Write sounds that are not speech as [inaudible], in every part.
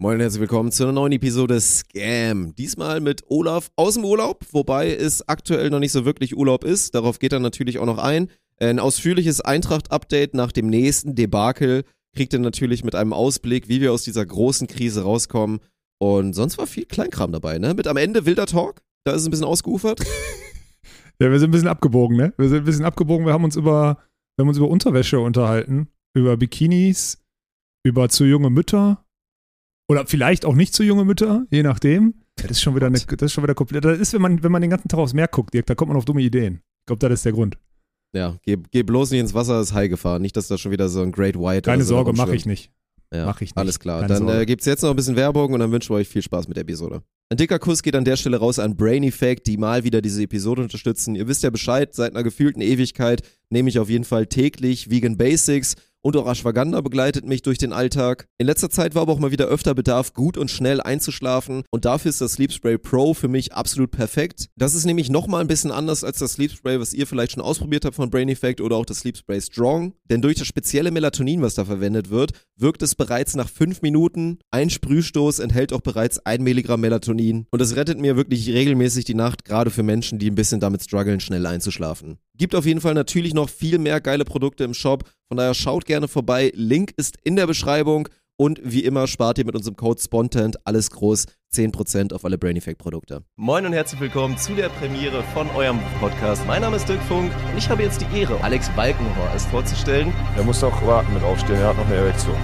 Moin und herzlich willkommen zu einer neuen Episode Scam. Diesmal mit Olaf aus dem Urlaub, wobei es aktuell noch nicht so wirklich Urlaub ist. Darauf geht er natürlich auch noch ein. Ein ausführliches Eintracht-Update nach dem nächsten Debakel kriegt er natürlich mit einem Ausblick, wie wir aus dieser großen Krise rauskommen. Und sonst war viel Kleinkram dabei, ne? Mit am Ende wilder Talk, da ist es ein bisschen ausgeufert. [laughs] Ja, wir sind ein bisschen abgebogen, ne? Wir sind ein bisschen abgebogen. Wir haben uns über, wir haben uns über Unterwäsche unterhalten, über Bikinis, über zu junge Mütter oder vielleicht auch nicht zu junge Mütter, je nachdem. Das ist schon wieder eine, das ist schon wieder komplett. Das ist, wenn man, wenn man den ganzen Tag aufs Meer guckt, Dirk, da kommt man auf dumme Ideen. Ich glaube, das ist der Grund. Ja, geh, geh bloß nicht ins Wasser, ist High-Gefahr. Nicht, dass da schon wieder so ein Great White Keine so Sorge, mache ich nicht. Ja, Mach ich nicht. Alles klar. Keine Dann äh, gibt's jetzt noch ein bisschen Werbung und dann wünschen wir euch viel Spaß mit der Episode. Ein dicker Kuss geht an der Stelle raus an Brain Effect, die mal wieder diese Episode unterstützen. Ihr wisst ja Bescheid, seit einer gefühlten Ewigkeit nehme ich auf jeden Fall täglich Vegan Basics und auch Ashwagandha begleitet mich durch den Alltag. In letzter Zeit war aber auch mal wieder öfter Bedarf, gut und schnell einzuschlafen und dafür ist das Sleep Spray Pro für mich absolut perfekt. Das ist nämlich nochmal ein bisschen anders als das Sleep Spray, was ihr vielleicht schon ausprobiert habt von Brain Effect oder auch das Sleep Spray Strong, denn durch das spezielle Melatonin, was da verwendet wird, wirkt es bereits nach fünf Minuten. Ein Sprühstoß enthält auch bereits ein Milligramm Melatonin und es rettet mir wirklich regelmäßig die Nacht, gerade für Menschen, die ein bisschen damit strugglen, schnell einzuschlafen. Gibt auf jeden Fall natürlich noch viel mehr geile Produkte im Shop, von daher schaut gerne vorbei. Link ist in der Beschreibung und wie immer spart ihr mit unserem Code SPONTANT alles groß 10% auf alle Brain Effect Produkte. Moin und herzlich willkommen zu der Premiere von eurem Podcast. Mein Name ist Dirk Funk und ich habe jetzt die Ehre, Alex Balkenhorst vorzustellen. Er muss auch warten mit aufstehen, er hat noch eine Erektion.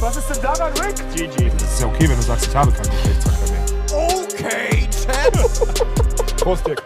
Was ist denn daran Rick? GG. Das ist ja okay, wenn du sagst, ich habe keinen Geschlechtsverkehr mehr. Okay, Chat. Prost, Dick.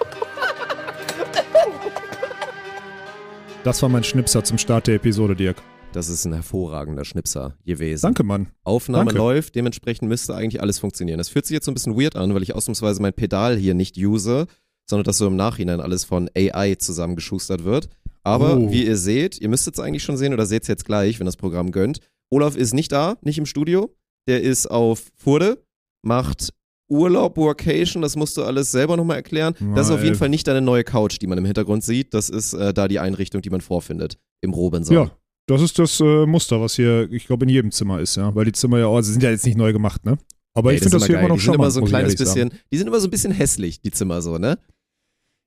Das war mein Schnipser zum Start der Episode, Dirk. Das ist ein hervorragender Schnipser gewesen. Danke, Mann. Aufnahme Danke. läuft, dementsprechend müsste eigentlich alles funktionieren. Das fühlt sich jetzt so ein bisschen weird an, weil ich ausnahmsweise mein Pedal hier nicht use, sondern dass so im Nachhinein alles von AI zusammengeschustert wird. Aber Oh. wie ihr seht, ihr müsst es eigentlich schon sehen oder seht es jetzt gleich, wenn das Programm gönnt. Olaf ist nicht da, nicht im Studio. Der ist auf Furde, macht Urlaub, Workation, das musst du alles selber nochmal erklären. Das ist auf Mal. jeden Fall nicht deine neue Couch, die man im Hintergrund sieht. Das ist äh, da die Einrichtung, die man vorfindet. Im Robinson. Ja, das ist das äh, Muster, was hier, ich glaube, in jedem Zimmer ist, ja. Weil die Zimmer ja, oh, sie sind ja jetzt nicht neu gemacht, ne? Aber Ey, ich finde das ist hier geil. immer noch Die sind immer so ein kleines ehrlich sagen. bisschen, die sind immer so ein bisschen hässlich, die Zimmer so, ne?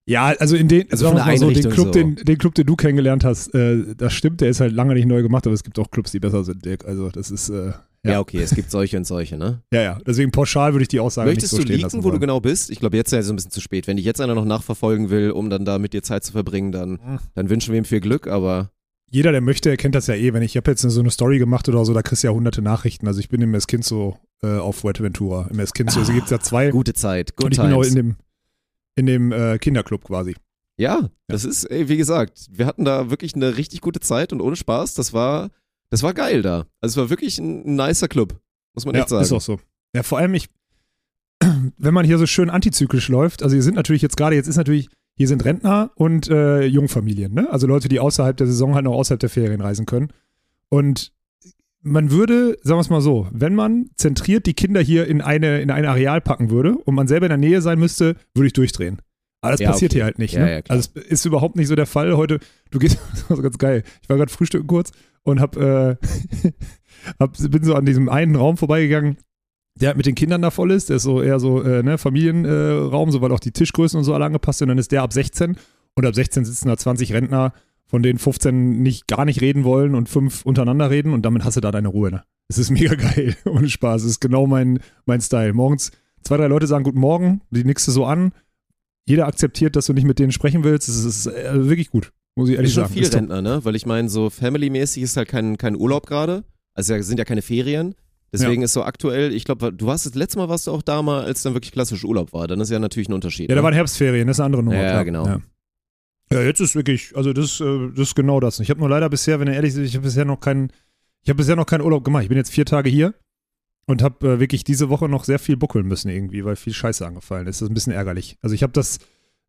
Ja, also in den, Also sagen wir mal so, den Club, so. den, den Club, den du kennengelernt hast, äh, das stimmt, der ist halt lange nicht neu gemacht, aber es gibt auch Clubs, die besser sind, Dirk. Also das ist, äh, Ja. Ja. okay, es gibt solche und solche, ne? ja, ja. Deswegen pauschal würde ich die Aussage Möchtest nicht so du leaken, lassen wo du genau bist? Ich glaube, jetzt ist ja so ein bisschen zu spät. Wenn dich jetzt einer noch nachverfolgen will, um dann da mit dir Zeit zu verbringen, dann, Hm. dann wünschen wir ihm viel Glück, aber Jeder, der möchte, erkennt das ja eh. Wenn ich, ich habe jetzt so eine Story gemacht oder so, da kriegst du ja hunderte Nachrichten. Also ich bin im Eskinzo äh, auf Fuerteventura. Im Eskinzo, also gibt es ja zwei. gute Zeit, good und ich bin auch times. in dem, in dem äh, Kinderclub quasi. ja, das ist, ey, wie gesagt, wir hatten da wirklich eine richtig gute Zeit und ohne Spaß, das war, das war geil da. Also es war wirklich ein, ein nicer Club, muss man Ja, echt sagen. ist auch so. Ja, vor allem ich, [clears throat] wenn man hier so schön antizyklisch läuft, also hier sind natürlich jetzt gerade, jetzt ist natürlich, hier sind Rentner und äh, Jungfamilien, ne? Also Leute, die außerhalb der Saison halt noch außerhalb der Ferien reisen können. Und man würde, sagen wir es mal so, wenn man zentriert die Kinder hier in eine, in ein Areal packen würde und man selber in der Nähe sein müsste, würde ich durchdrehen. Aber das Ja, passiert okay. hier halt nicht. Ja, ne? ja, also es ist überhaupt nicht so der Fall. Heute, du gehst, [laughs] das so ganz geil. Ich war gerade frühstücken kurz und hab, äh, [laughs] hab, bin so an diesem einen Raum vorbeigegangen, der halt mit den Kindern da voll ist. Der ist so eher so äh, ne, Familienraum, äh, so weil auch die Tischgrößen und so alle angepasst sind. Dann ist der ab 16 und ab 16 sitzen da 20 Rentner, von denen 15 nicht gar nicht reden wollen und fünf untereinander reden und damit hast du da deine Ruhe. Ne? Es ist [laughs] mega geil, ohne Spaß. Es ist genau mein, mein Style. Morgens zwei, drei Leute sagen Guten Morgen, die nickst du so an. Jeder akzeptiert, dass du nicht mit denen sprechen willst. Es ist äh, wirklich gut, muss ich ehrlich ist schon sagen. viel Ist. Rentner, ne? Weil ich meine, so family-mäßig ist halt kein, kein Urlaub gerade. Also es sind ja keine Ferien. Deswegen ist so aktuell, ich glaube, du warst das letzte Mal warst du auch da mal, als dann wirklich klassisch Urlaub war. Dann ist ja natürlich ein Unterschied. Ja, da ne? waren Herbstferien, das ist eine andere Nummer. Ja, klar. genau. Ja. ja, jetzt ist wirklich, also das, äh, das ist genau das. Ich habe nur leider bisher, wenn ihr ehrlich seid, ich habe bisher noch keinen, ich habe bisher noch keinen Urlaub gemacht. Ich bin jetzt vier Tage hier und habe äh, wirklich diese Woche noch sehr viel buckeln müssen irgendwie, weil viel Scheiße angefallen ist. Das ist ein bisschen ärgerlich. Also ich habe das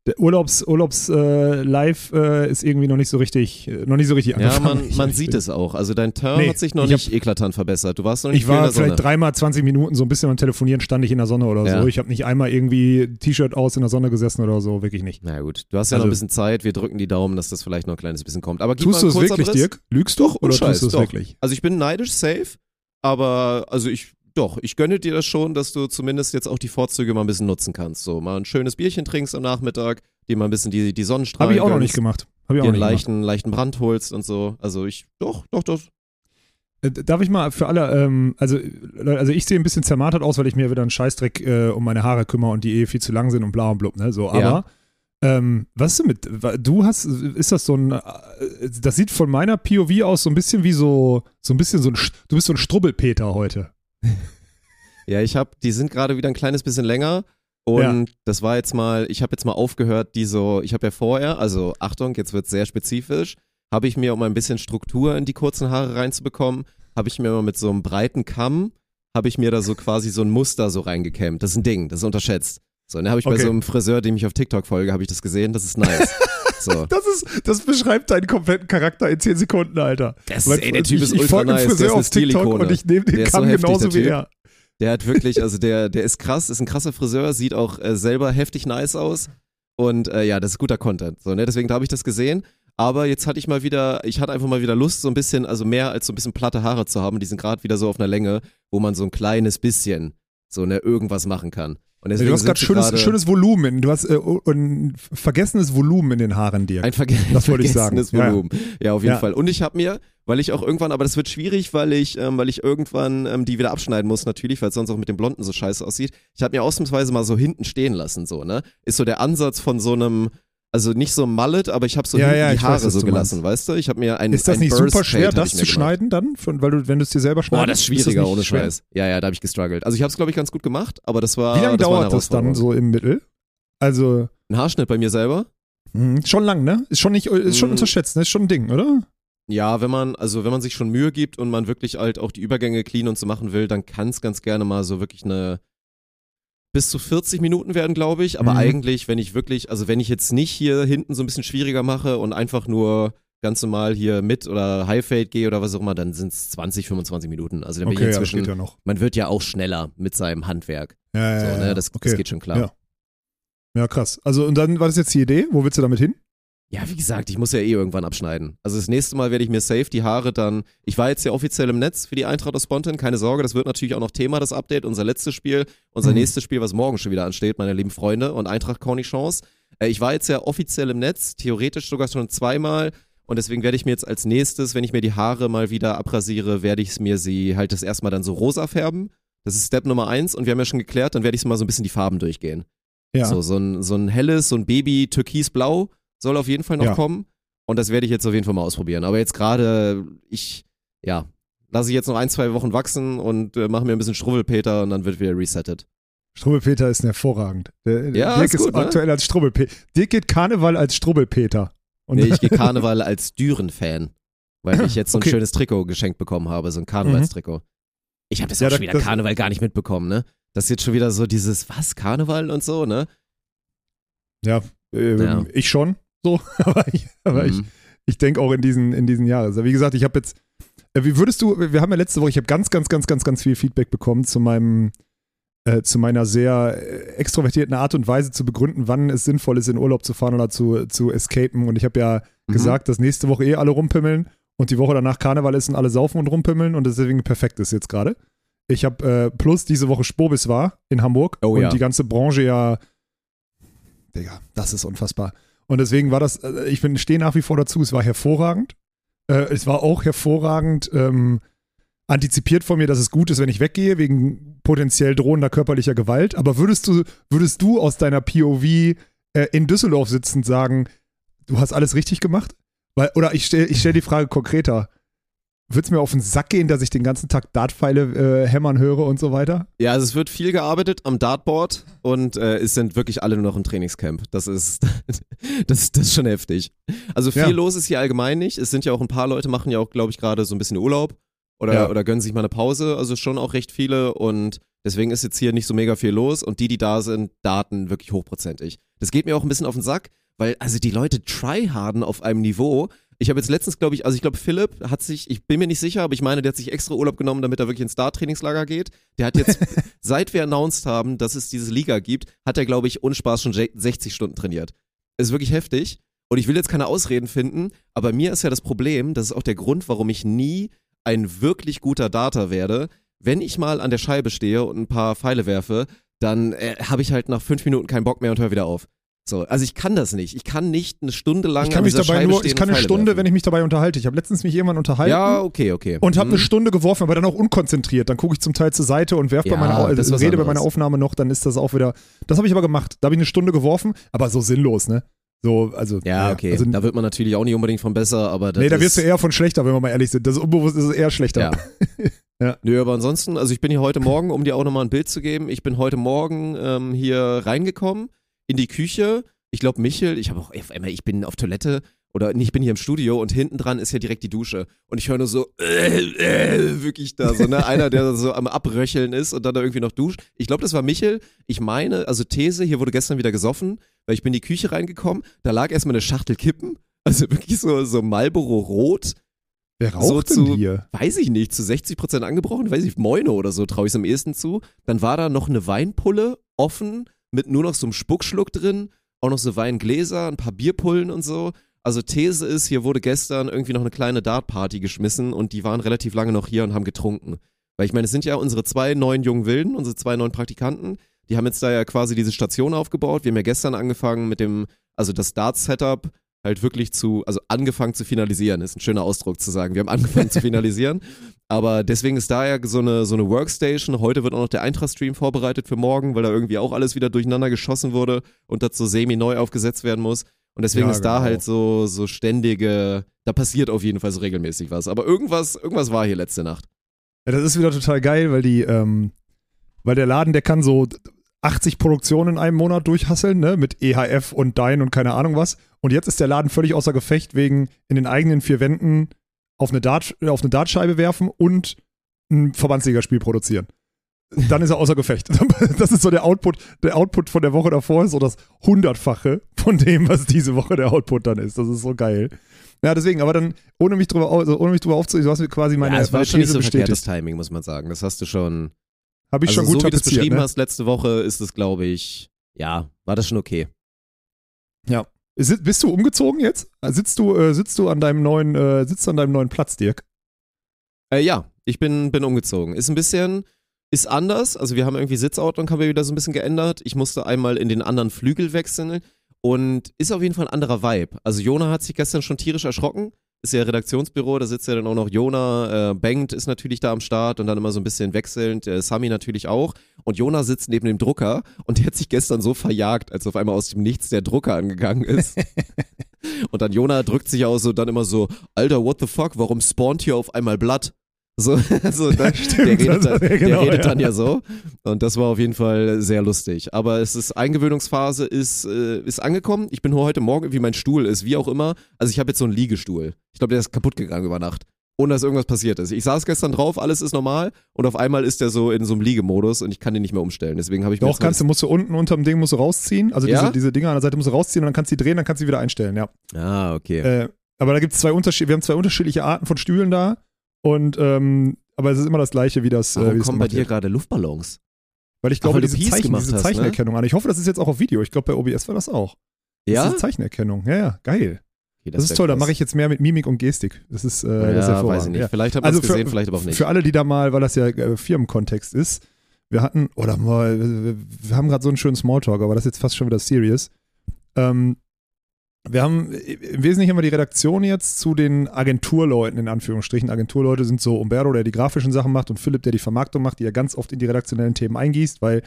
der Urlaubs, Urlaubs äh, Live äh, ist irgendwie noch nicht so richtig, äh, noch nicht so richtig Ja, angefangen. man, Ich- man ich- sieht es auch. Also dein Turn Nee, hat sich noch ich nicht eklatant verbessert. Du warst noch nicht Ich war der Sonne. vielleicht dreimal 20 Minuten so ein bisschen am Telefonieren, stand ich in der Sonne oder Ja. so. Ich habe nicht einmal irgendwie T-Shirt aus in der Sonne gesessen oder so, wirklich nicht. Na gut, du hast ja noch Also- ein bisschen Zeit. Wir drücken die Daumen, dass das vielleicht noch ein kleines bisschen kommt. Aber Tust du es wirklich, Kurzabriss. Dirk? Lügst du? Oder Scheiß, tust du es wirklich? Also ich bin neidisch, safe. Aber also ich, doch, ich gönne dir das schon, dass du zumindest jetzt auch die Vorzüge mal ein bisschen nutzen kannst. So mal ein schönes Bierchen trinkst am Nachmittag, dir mal ein bisschen die, die Sonnenstrahlen Habe ich auch noch gönnst, nicht gemacht. Habe ich dir auch einen nicht gemacht. leichten, leichten Brand holst und so. Also ich, doch, doch, doch. Äh, Darf ich mal für alle, ähm, also, Leute, also ich sehe ein bisschen zermartert aus, weil ich mir wieder einen Scheißdreck äh, um meine Haare kümmere und die eh viel zu lang sind und bla und blub, ne? So, aber Ja. ähm, was ist denn mit, du hast, ist das so ein, äh, das sieht von meiner POV aus so ein bisschen wie so, so ein bisschen so ein, du bist so ein Strubbelpeter heute. [laughs] Ja, ich habe, die sind gerade wieder ein kleines bisschen länger. Und das war jetzt mal, ich habe jetzt mal aufgehört, die so, ich habe ja vorher, also Achtung, jetzt wird sehr spezifisch, habe ich mir, um ein bisschen Struktur in die kurzen Haare reinzubekommen, habe ich mir mal mit so einem breiten Kamm, habe ich mir da so quasi so ein Muster so reingekämmt. Das ist ein Ding, das ist unterschätzt. So, und dann habe ich bei Okay. so einem Friseur, dem ich auf TikTok folge, habe ich das gesehen, das ist nice. [laughs] so. [laughs] Das ist, das beschreibt deinen kompletten Charakter in 10 Sekunden, Alter. Das Weil ey, der Typ ich, ist ich ultra einem nice, der Friseur ist eine auf TikTok Stilikone. und ich nehme den so Kamm heftig, genauso wie er. Der hat wirklich, also der, der ist krass, ist ein krasser Friseur, sieht auch äh, selber heftig nice aus. Und äh, ja, das ist guter Content. So, ne? Deswegen habe ich das gesehen. Aber jetzt hatte ich mal wieder, ich hatte einfach mal wieder Lust, so ein bisschen, also mehr als so ein bisschen platte Haare zu haben. Die sind gerade wieder so auf einer Länge, wo man so ein kleines bisschen so ne irgendwas machen kann. Du hast gerade schönes, schönes Volumen. Du hast äh, ein vergessenes Volumen in den Haaren, Dirk. ein verge Das wollte ich sagen. vergessenes Ja, ja. Volumen. Ja, auf jeden Ja. Fall. Und ich habe mir, weil ich auch irgendwann, aber das wird schwierig, weil ich, ähm, weil ich irgendwann ähm, die wieder abschneiden muss, natürlich, weil es sonst auch mit dem Blonden so scheiße aussieht. Ich habe mir ausnahmsweise mal so hinten stehen lassen, so, ne? Ist so der Ansatz von so einem, also nicht so Mallet, aber ich habe so Ja, ja, die Haare weiß, so gelassen, weißt du? Ich habe mir ein ist das ein nicht Burst super schwer, das zu schneiden dann? Von, weil du, wenn du es dir selber schneidest? Boah, das ist schwieriger, ohne schwer? Scheiß. Ja, ja, da habe ich gestruggelt. Also ich habe es, glaube ich, ganz gut gemacht, aber das war. Wie lange das dauert das dann so im Mittel? Also, Ein Haarschnitt bei mir selber? mh, schon lang, ne? Ist schon nicht, ist schon Mm. unterschätzt, ne? Ist schon ein Ding, oder? Ja, wenn man, also wenn man sich schon Mühe gibt und man wirklich halt auch die Übergänge clean und so machen will, dann kann es ganz gerne mal so wirklich eine bis zu 40 Minuten werden, glaube ich. Aber Mhm. eigentlich, wenn ich wirklich, also wenn ich jetzt nicht hier hinten so ein bisschen schwieriger mache und einfach nur ganz normal hier mit oder High Fade gehe oder was auch immer, dann sind es 20, 25 Minuten. Also dann bin Okay, ich ja, das inzwischen, ja noch. man wird ja auch schneller mit seinem Handwerk. Ja, So, ja, ne? ja. das, okay. das geht schon klar. Ja. Ja, krass. Also, und dann war das jetzt die Idee? Wo willst du damit hin? Ja, wie gesagt, ich muss ja eh irgendwann abschneiden. Also das nächste Mal werde ich mir safe die Haare dann. Ich war jetzt ja offiziell im Netz für die Eintracht aus Spontan, keine Sorge, das wird natürlich auch noch Thema, das Update. Unser letztes Spiel, unser Mhm. nächstes Spiel, was morgen schon wieder ansteht, meine lieben Freunde und Eintracht Cornichons. Äh, ich war jetzt ja offiziell im Netz, theoretisch sogar schon zweimal. Und deswegen werde ich mir jetzt als nächstes, wenn ich mir die Haare mal wieder abrasiere, werde ich mir sie halt das erstmal dann so rosa färben. Das ist Step Nummer eins und wir haben ja schon geklärt, dann werde ich mal so ein bisschen die Farben durchgehen. Ja. So, so ein, so ein helles, so ein Baby türkisblau soll auf jeden Fall noch Ja. kommen. Und das werde ich jetzt auf jeden Fall mal ausprobieren. Aber jetzt gerade, ich, ja, lasse ich jetzt noch ein, zwei Wochen wachsen und äh, mache mir ein bisschen Struwwelpeter und dann wird wieder resettet. Strubbelpeter ist hervorragend. Der, Ja, Dirk ist gut, ne? aktuell als Strubbelpeter. Dirk geht Karneval als Strubbelpeter. Und Nee, ich [laughs] gehe Karneval als Düren-Fan, weil ich jetzt so ein Okay. Schönes Trikot geschenkt bekommen habe, so ein Karnevalstrikot. Ich habe das Ja, auch schon wieder das- Karneval gar nicht mitbekommen, ne? Das ist jetzt schon wieder so dieses, was, Karneval und so, ne? ja, ähm, Ja. ich schon. So, [laughs] aber ich, aber ich, Mhm. ich denke auch in diesen, in diesen Jahren. Also wie gesagt, ich habe jetzt, äh, wie würdest du, wir haben ja letzte Woche, ich habe ganz, ganz, ganz, ganz, ganz viel Feedback bekommen zu meinem, äh, zu meiner sehr äh, extrovertierten Art und Weise zu begründen, wann es sinnvoll ist, in Urlaub zu fahren oder zu, zu escapen. Und ich habe ja Mhm. gesagt, dass nächste Woche eh alle rumpimmeln und die Woche danach Karneval ist und alle saufen und rumpimmeln und deswegen perfekt ist jetzt gerade. Ich habe äh, plus diese Woche Spobis war in Hamburg Oh und ja. die ganze Branche ja, Digga, das ist unfassbar. Und deswegen war das, äh, ich bin, stehe nach wie vor dazu, es war hervorragend. Äh, es war auch hervorragend ähm, antizipiert von mir, dass es gut ist, wenn ich weggehe, wegen potenziell drohender körperlicher Gewalt. Aber würdest du, würdest du aus deiner POV äh, in Düsseldorf sitzend sagen, du hast alles richtig gemacht? Weil, oder ich stelle ich stell die Frage konkreter. Würde es mir auf den Sack gehen, dass ich den ganzen Tag Dartpfeile äh, hämmern höre und so weiter? Ja, also es wird viel gearbeitet am Dartboard und äh, es sind wirklich alle nur noch im Trainingscamp. Das ist, [laughs] das, das ist schon heftig. Also viel Ja. los ist hier allgemein nicht. Es sind ja auch ein paar Leute, machen ja auch, glaube ich, gerade so ein bisschen Urlaub oder, Ja. oder gönnen sich mal eine Pause. Also schon auch recht viele und Deswegen ist jetzt hier nicht so mega viel los und die, die da sind, Daten wirklich hochprozentig. Das geht mir auch ein bisschen auf den Sack, weil also die Leute tryharden auf einem Niveau. Ich habe jetzt letztens, glaube ich, also ich glaube, Philipp hat sich, ich bin mir nicht sicher, aber ich meine, der hat sich extra Urlaub genommen, damit er wirklich ins Star-Trainingslager geht. Der hat jetzt, [laughs] seit wir announced haben, dass es diese Liga gibt, hat er, glaube ich, ohne Spaß schon 60 Stunden trainiert. Ist wirklich heftig. Und ich will jetzt keine Ausreden finden, aber mir ist ja das Problem, das ist auch der Grund, warum ich nie ein wirklich guter Data werde. Wenn ich mal an der Scheibe stehe und ein paar Pfeile werfe, dann äh, habe ich halt nach fünf Minuten keinen Bock mehr und höre wieder auf. So, also ich kann das nicht. Ich kann nicht eine Stunde lang Ich kann an mich dabei Scheibe nur, ich kann eine Pfeile Stunde, werfen. wenn ich mich dabei unterhalte. Ich habe letztens mich jemand unterhalten. Ja, okay, okay. Und habe Mhm. eine Stunde geworfen, aber dann auch unkonzentriert. Dann gucke ich zum Teil zur Seite und werfe Ja, bei meiner was rede bei meiner Aufnahme noch, dann ist das auch wieder. Das habe ich aber gemacht. Da habe ich eine Stunde geworfen, aber so sinnlos, ne? So, also. Ja, okay. Also, da wird man natürlich auch nicht unbedingt von besser, aber das nee, da wirst du eher von schlechter, wenn wir mal ehrlich sind. Das ist unbewusst ist eher schlechter. [laughs] Ja. Nö, aber ansonsten, also ich bin hier heute Morgen, um dir auch nochmal ein Bild zu geben, ich bin heute Morgen ähm, hier reingekommen in die Küche. Ich glaube, Michel, ich habe auch auf einmal, ich bin auf Toilette oder nee, ich bin hier im Studio und hinten dran ist ja direkt die Dusche. Und ich höre nur so, äh, äh, wirklich da, so, ne? Einer, der so am Abröcheln ist und dann da irgendwie noch duscht. Ich glaube, das war Michel. Ich meine, also These, hier wurde gestern wieder gesoffen, weil ich bin in die Küche reingekommen, da lag erstmal eine Schachtel Kippen. Also wirklich so, so Marlboro Rot Wer raucht So denn zu- hier? weiß ich nicht, zu 60 Prozent angebrochen, weiß ich, Moine oder so traue ich es am ehesten zu. Dann war da noch eine Weinpulle offen mit nur noch so einem Spuckschluck drin, auch noch so Weingläser, ein paar Bierpullen und so. Also These ist, hier wurde gestern irgendwie noch eine kleine Dartparty geschmissen und die waren relativ lange noch hier und haben getrunken. Weil ich meine, es sind ja unsere zwei neuen jungen Wilden, unsere zwei neuen Praktikanten, die haben jetzt da ja quasi diese Station aufgebaut. Wir haben ja gestern angefangen mit dem, also das Dart-Setup halt wirklich zu, also angefangen zu finalisieren, ist ein schöner Ausdruck zu sagen. Wir haben angefangen zu [laughs] finalisieren. Aber deswegen ist da ja so eine, so eine Workstation. Heute wird auch noch der Eintracht-Stream vorbereitet für morgen, weil da irgendwie auch alles wieder durcheinander geschossen wurde und das so semi-neu aufgesetzt werden muss. Und deswegen Ja, ist da genau. halt so, so ständige, da passiert auf jeden Fall so regelmäßig was. Aber irgendwas, irgendwas war hier letzte Nacht. Ja, das ist wieder total geil, weil die, ähm, weil der Laden, der kann so 80 Produktionen in einem Monat durchhasseln, ne, mit EHF und Dein und keine Ahnung was. Und jetzt ist der Laden völlig außer Gefecht wegen in den eigenen vier Wänden auf eine, Dart, auf eine Dartscheibe werfen und ein Verbandsligaspiel produzieren. Dann ist er außer Gefecht. [laughs] Das ist so der Output. Der Output von der Woche davor ist so das Hundertfache von dem, was diese Woche der Output dann ist. Das ist so geil. Ja, deswegen, aber dann, ohne mich drüber, also ohne mich drüber aufzuziehen, du hast mir quasi meine, ja, es war schon nicht so bestätigt. Timing, muss man sagen. Das hast du schon. Habe ich also schon gut so wie du es tapeziert, beschrieben ne? hast letzte Woche, ist es, glaube ich, ja, war das schon okay. Ist- Bist du umgezogen jetzt? Sitzt du, äh, sitzt du an deinem neuen, äh, sitzt an deinem neuen Platz, Dirk? Äh, ja, ich bin, bin umgezogen. Ist ein bisschen, ist anders. Also wir haben irgendwie Sitzordnung, haben wir wieder so ein bisschen geändert. Ich musste einmal in den anderen Flügel wechseln und ist auf jeden Fall ein anderer Vibe. Also Jona hat sich gestern schon tierisch erschrocken. Ist ja Redaktionsbüro, da sitzt ja dann auch noch Jona, äh, Bengt ist natürlich da am Start und dann immer so ein bisschen wechselnd, äh, Sami natürlich auch. Und Jona sitzt neben dem Drucker und der hat sich gestern so verjagt, als auf einmal aus dem Nichts der Drucker angegangen ist. [laughs] und dann Jona drückt sich aus so dann immer so, Alter, what the fuck, warum spawnt hier auf einmal Blatt? So, [laughs] also da, stimmt, der redet, dann, ja, genau, der redet ja. dann ja so. Und das war auf jeden Fall sehr lustig. Aber es ist, Eingewöhnungsphase ist, äh, ist angekommen. Ich bin heute Morgen, wie mein Stuhl ist, wie auch immer. Also ich habe jetzt so einen Liegestuhl. Ich glaube, der ist kaputt gegangen über Nacht. Ohne dass irgendwas passiert ist. Ich saß gestern drauf, alles ist normal und auf einmal ist der so in so einem Liegemodus und ich kann den nicht mehr umstellen. Deswegen habe ich mir Doch, kannst du, musst du unten unterm Ding musst du rausziehen. Also Ja? diese, diese Dinger an der Seite musst du rausziehen und dann kannst du die drehen, dann kannst du sie wieder einstellen, ja. Ah, okay. Äh, aber da gibt es zwei Unterschiede, wir haben zwei unterschiedliche Arten von Stühlen da und ähm, aber es ist immer das gleiche, wie das, äh, Warum wie das kommen bei dir wird. gerade Luftballons? Weil ich Ach, glaube, weil du diese, Zeichen, diese hast, ne? Zeichenerkennung an. Ich hoffe, das ist jetzt auch auf Video. Ich glaube, bei OBS war das auch. Das Ja? ist Zeichenerkennung. Ja, ja, geil. Okay, Das, ist wär toll, da krass. mache ich jetzt mehr mit Mimik und Gestik. Das ist, äh, Ja, das ist weiß ich nicht. Ja. Vielleicht hat man Also es für- gesehen, vielleicht aber auch nicht. Für alle, die da mal, weil das ja äh, Firmenkontext ist, wir hatten, oder mal, wir, wir haben gerade so einen schönen Smalltalk, aber das ist jetzt fast schon wieder serious. Ähm, wir haben, im Wesentlichen wir die Redaktion jetzt zu den Agenturleuten, in Anführungsstrichen. Agenturleute sind so Umberto, der die grafischen Sachen macht und Philipp, der die Vermarktung macht, die ja ganz oft in die redaktionellen Themen eingießt, weil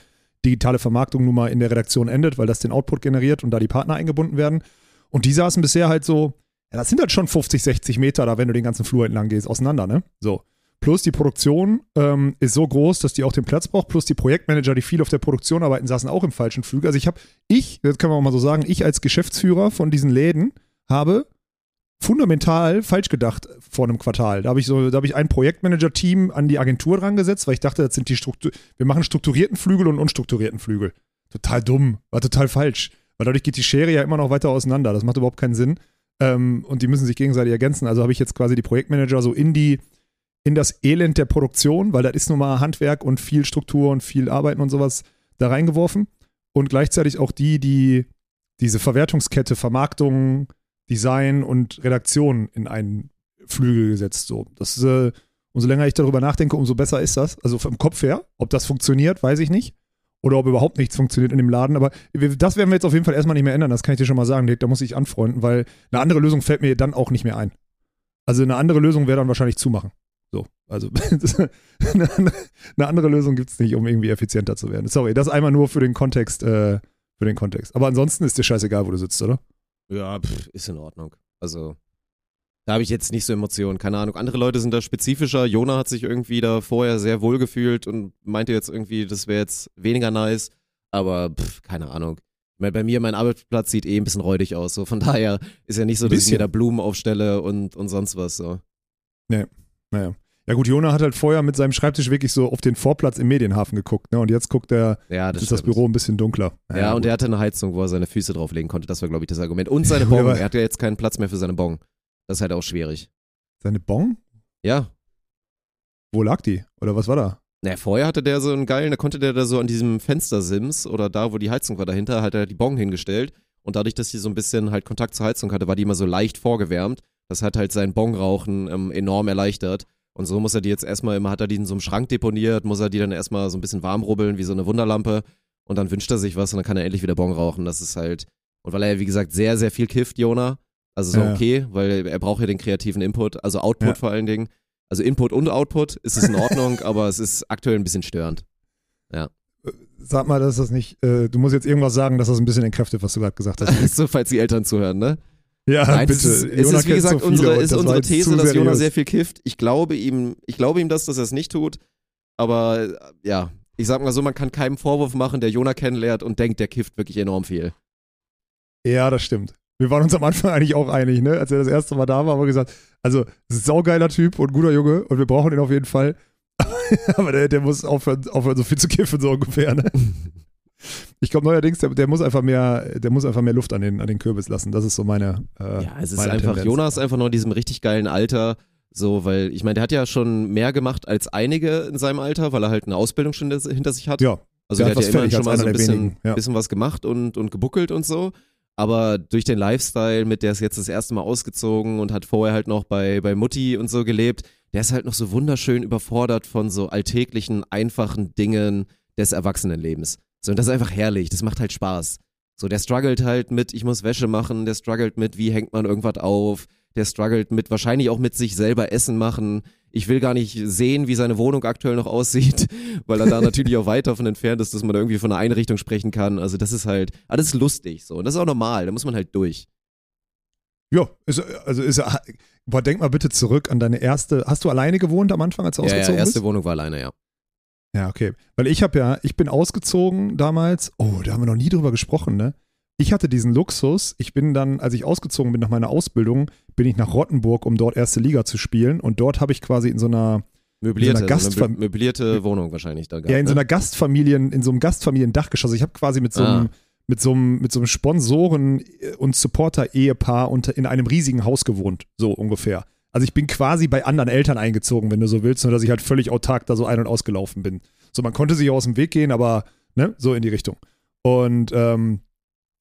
digitale Vermarktung nun mal in der Redaktion endet, weil das den Output generiert und da die Partner eingebunden werden. Und die saßen bisher halt so, ja, das sind halt schon 50, 60 Meter da, wenn du den ganzen Flur entlang gehst, auseinander, ne? So. Plus die Produktion ähm, ist so groß, dass die auch den Platz braucht. Plus die Projektmanager, die viel auf der Produktion arbeiten, saßen auch im falschen Flügel. Also ich habe, ich, das können wir auch mal so sagen, ich als Geschäftsführer von diesen Läden habe fundamental falsch gedacht vor einem Quartal. Da habe ich so, da habe ich ein Projektmanager-Team an die Agentur dran gesetzt, weil ich dachte, das sind die Struktur, wir machen strukturierten Flügel und unstrukturierten Flügel. Total dumm, war total falsch. Weil dadurch geht die Schere ja immer noch weiter auseinander. Das macht überhaupt keinen Sinn. Ähm, und die müssen sich gegenseitig ergänzen. Also habe ich jetzt quasi die Projektmanager so in die, in das Elend der Produktion, weil das ist nun mal Handwerk und viel Struktur und viel Arbeiten und sowas da reingeworfen. Und gleichzeitig auch die, die diese Verwertungskette, Vermarktung, Design und Redaktion in einen Flügel gesetzt. So, das äh, umso länger ich darüber nachdenke, umso besser ist das. Also vom Kopf her, ob das funktioniert, weiß ich nicht. Oder ob überhaupt nichts funktioniert in dem Laden. Aber das werden wir jetzt auf jeden Fall erstmal nicht mehr ändern. Das kann ich dir schon mal sagen. Da muss ich anfreunden, weil eine andere Lösung fällt mir dann auch nicht mehr ein. Also eine andere Lösung wäre dann wahrscheinlich zumachen. So, also [laughs] eine andere, Lösung gibt es nicht, um irgendwie effizienter zu werden. Sorry, das einmal nur für den Kontext, äh, für den Kontext. Aber ansonsten ist dir scheißegal, wo du sitzt, oder? Ja, pff, ist in Ordnung. Also, da habe ich jetzt nicht so Emotionen, keine Ahnung. Andere Leute sind da spezifischer. Jona hat sich irgendwie da vorher sehr wohl gefühlt und meinte jetzt irgendwie, das wäre jetzt weniger nice. Aber, pff, keine Ahnung. Ich Bei mir, mein Arbeitsplatz sieht eh ein bisschen räudig aus. So, von daher ist ja nicht so, dass ich Bisschen. mir da Blumen aufstelle und, und sonst was. So. Naja. Ja gut, Jona hat halt vorher mit seinem Schreibtisch wirklich so auf den Vorplatz im Medienhafen geguckt, ne? Und jetzt guckt er, Ja, das ist das. Büro ein bisschen dunkler. Ja, und gut. er hatte eine Heizung, wo er seine Füße drauflegen konnte. Das war, glaube ich, das Argument. Und seine Ja, Bon. Er hat ja jetzt keinen Platz mehr für seine Bon. Das ist halt auch schwierig. Seine Bon? Ja. Wo lag die? Oder was war da? Naja, vorher hatte der so einen geilen, da konnte der da so an diesem Fenstersims oder da, wo die Heizung war dahinter, hat er die Bon hingestellt. Und dadurch, dass sie so ein bisschen halt Kontakt zur Heizung hatte, war die immer so leicht vorgewärmt. Das hat halt sein Bonrauchen ähm, enorm erleichtert. Und so muss er die jetzt erstmal immer, hat er die in so einem Schrank deponiert, muss er die dann erstmal so ein bisschen warm rubbeln, wie so eine Wunderlampe. Und dann wünscht er sich was und dann kann er endlich wieder Bon rauchen. Das ist halt, und weil er ja, wie gesagt, sehr, sehr viel kifft, Jona. Also so Ja. okay, weil er braucht ja den kreativen Input, also Output Ja. vor allen Dingen. Also Input und Output ist es in Ordnung, [laughs] aber es ist aktuell ein bisschen störend. Sag mal, dass das nicht, äh, du musst jetzt irgendwas sagen, dass das ein bisschen entkräftet, was du gerade gesagt hast. [laughs] so, falls die Eltern zuhören, ne? Ja, Nein, bitte. es ist, es ist wie gesagt so unsere, ist unsere These, dass Jona seriös. sehr viel kifft. Ich glaube ihm, ich glaube ihm das, dass er es nicht tut. Aber äh, ja, ich sag mal so, man kann keinem Vorwurf machen, der Jona kennenlernt und denkt, der kifft wirklich enorm viel. Ja, das stimmt. Wir waren uns am Anfang [laughs] eigentlich auch einig, ne? Als er das erste Mal da war, haben wir gesagt, also, das ist ein saugeiler Typ und guter Junge und wir brauchen ihn auf jeden Fall. [laughs] Aber der, der muss aufhören, aufhören, so viel zu kiffen, so ungefähr, ne? [laughs] Ich glaube neuerdings, der, der muss einfach mehr, der muss einfach mehr Luft an den, an den Kürbis lassen. Das ist so meine. Äh, Ja, es ist einfach, Tendenz. Jonas ist einfach noch in diesem richtig geilen Alter, so, weil, ich meine, der hat ja schon mehr gemacht als einige in seinem Alter, weil er halt eine Ausbildung schon hinter sich hat. Ja, Also Der der, hat hat ja immerhin schon mal so ein bisschen, wenigen, ja. bisschen was gemacht und, und gebuckelt und so. Aber durch den Lifestyle, mit der ist jetzt das erste Mal ausgezogen und hat vorher halt noch bei, bei Mutti und so gelebt, der ist halt noch so wunderschön überfordert von so alltäglichen, einfachen Dingen des Erwachsenenlebens. So, und das ist einfach herrlich, das macht halt Spaß. So, der struggelt halt mit, ich muss Wäsche machen, der struggelt mit, wie hängt man irgendwas auf, der struggelt mit, wahrscheinlich auch mit sich selber Essen machen. Ich will gar nicht sehen, wie seine Wohnung aktuell noch aussieht, [laughs] weil er da natürlich auch weit davon entfernt ist, dass man da irgendwie von einer Einrichtung sprechen kann. Also das ist halt, alles lustig so. Und das ist auch normal, da muss man halt durch. ja, ist, also ist ja. Boah, denk mal bitte zurück an deine erste. Hast du alleine gewohnt am Anfang, als du Ja, ja, ausgezogen erste bist? Wohnung war alleine, ja. Ja, okay. Weil ich habe ja, ich bin ausgezogen damals. Oh, da haben wir noch nie drüber gesprochen, ne? Ich hatte diesen Luxus. Ich bin dann, als ich ausgezogen bin nach meiner Ausbildung, bin ich nach Rottenburg, um dort erste Liga zu spielen. Und dort habe ich quasi in so einer, Möblierte, In so einer Gastfam- mö- möblierte Wohnung wahrscheinlich da gehabt, ja, in so ne? einer Gastfamilien, in so einem Gastfamiliendachgeschoss. Ich habe quasi mit so einem, Ah. mit so einem, mit so einem Sponsoren- und Supporter-Ehepaar unter, in einem riesigen Haus gewohnt. So ungefähr. Also ich bin quasi bei anderen Eltern eingezogen, wenn du so willst, nur dass ich halt völlig autark da so ein- und ausgelaufen bin. So, man konnte sich aus dem Weg gehen, aber ne, so in die Richtung. Und ähm,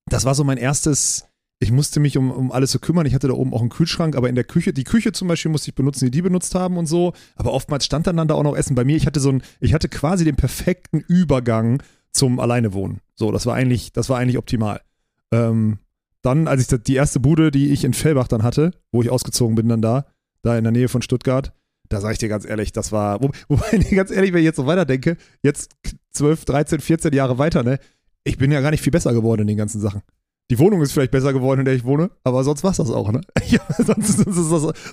das war so mein erstes, ich musste mich um, um alles so kümmern. Ich hatte da oben auch einen Kühlschrank, aber in der Küche, die Küche zum Beispiel musste ich benutzen, die die benutzt haben und so. Aber oftmals stand dann, dann da auch noch Essen. Bei mir, ich hatte so ein, ich hatte quasi den perfekten Übergang zum Alleinewohnen. So, das war eigentlich, das war eigentlich optimal. Ähm, dann, als ich die erste Bude, die ich in Fellbach dann hatte, wo ich ausgezogen bin, dann da, da in der Nähe von Stuttgart, da sage ich dir ganz ehrlich, das war, wo, [laughs] wobei, nee, ganz ehrlich, wenn ich jetzt so weiterdenke, jetzt 12, 13, 14 Jahre weiter, ne, ich bin ja gar nicht viel besser geworden in den ganzen Sachen. Die Wohnung ist vielleicht besser geworden, in der ich wohne, aber sonst war's das auch, ne? [laughs] Ja, sonst, ist das,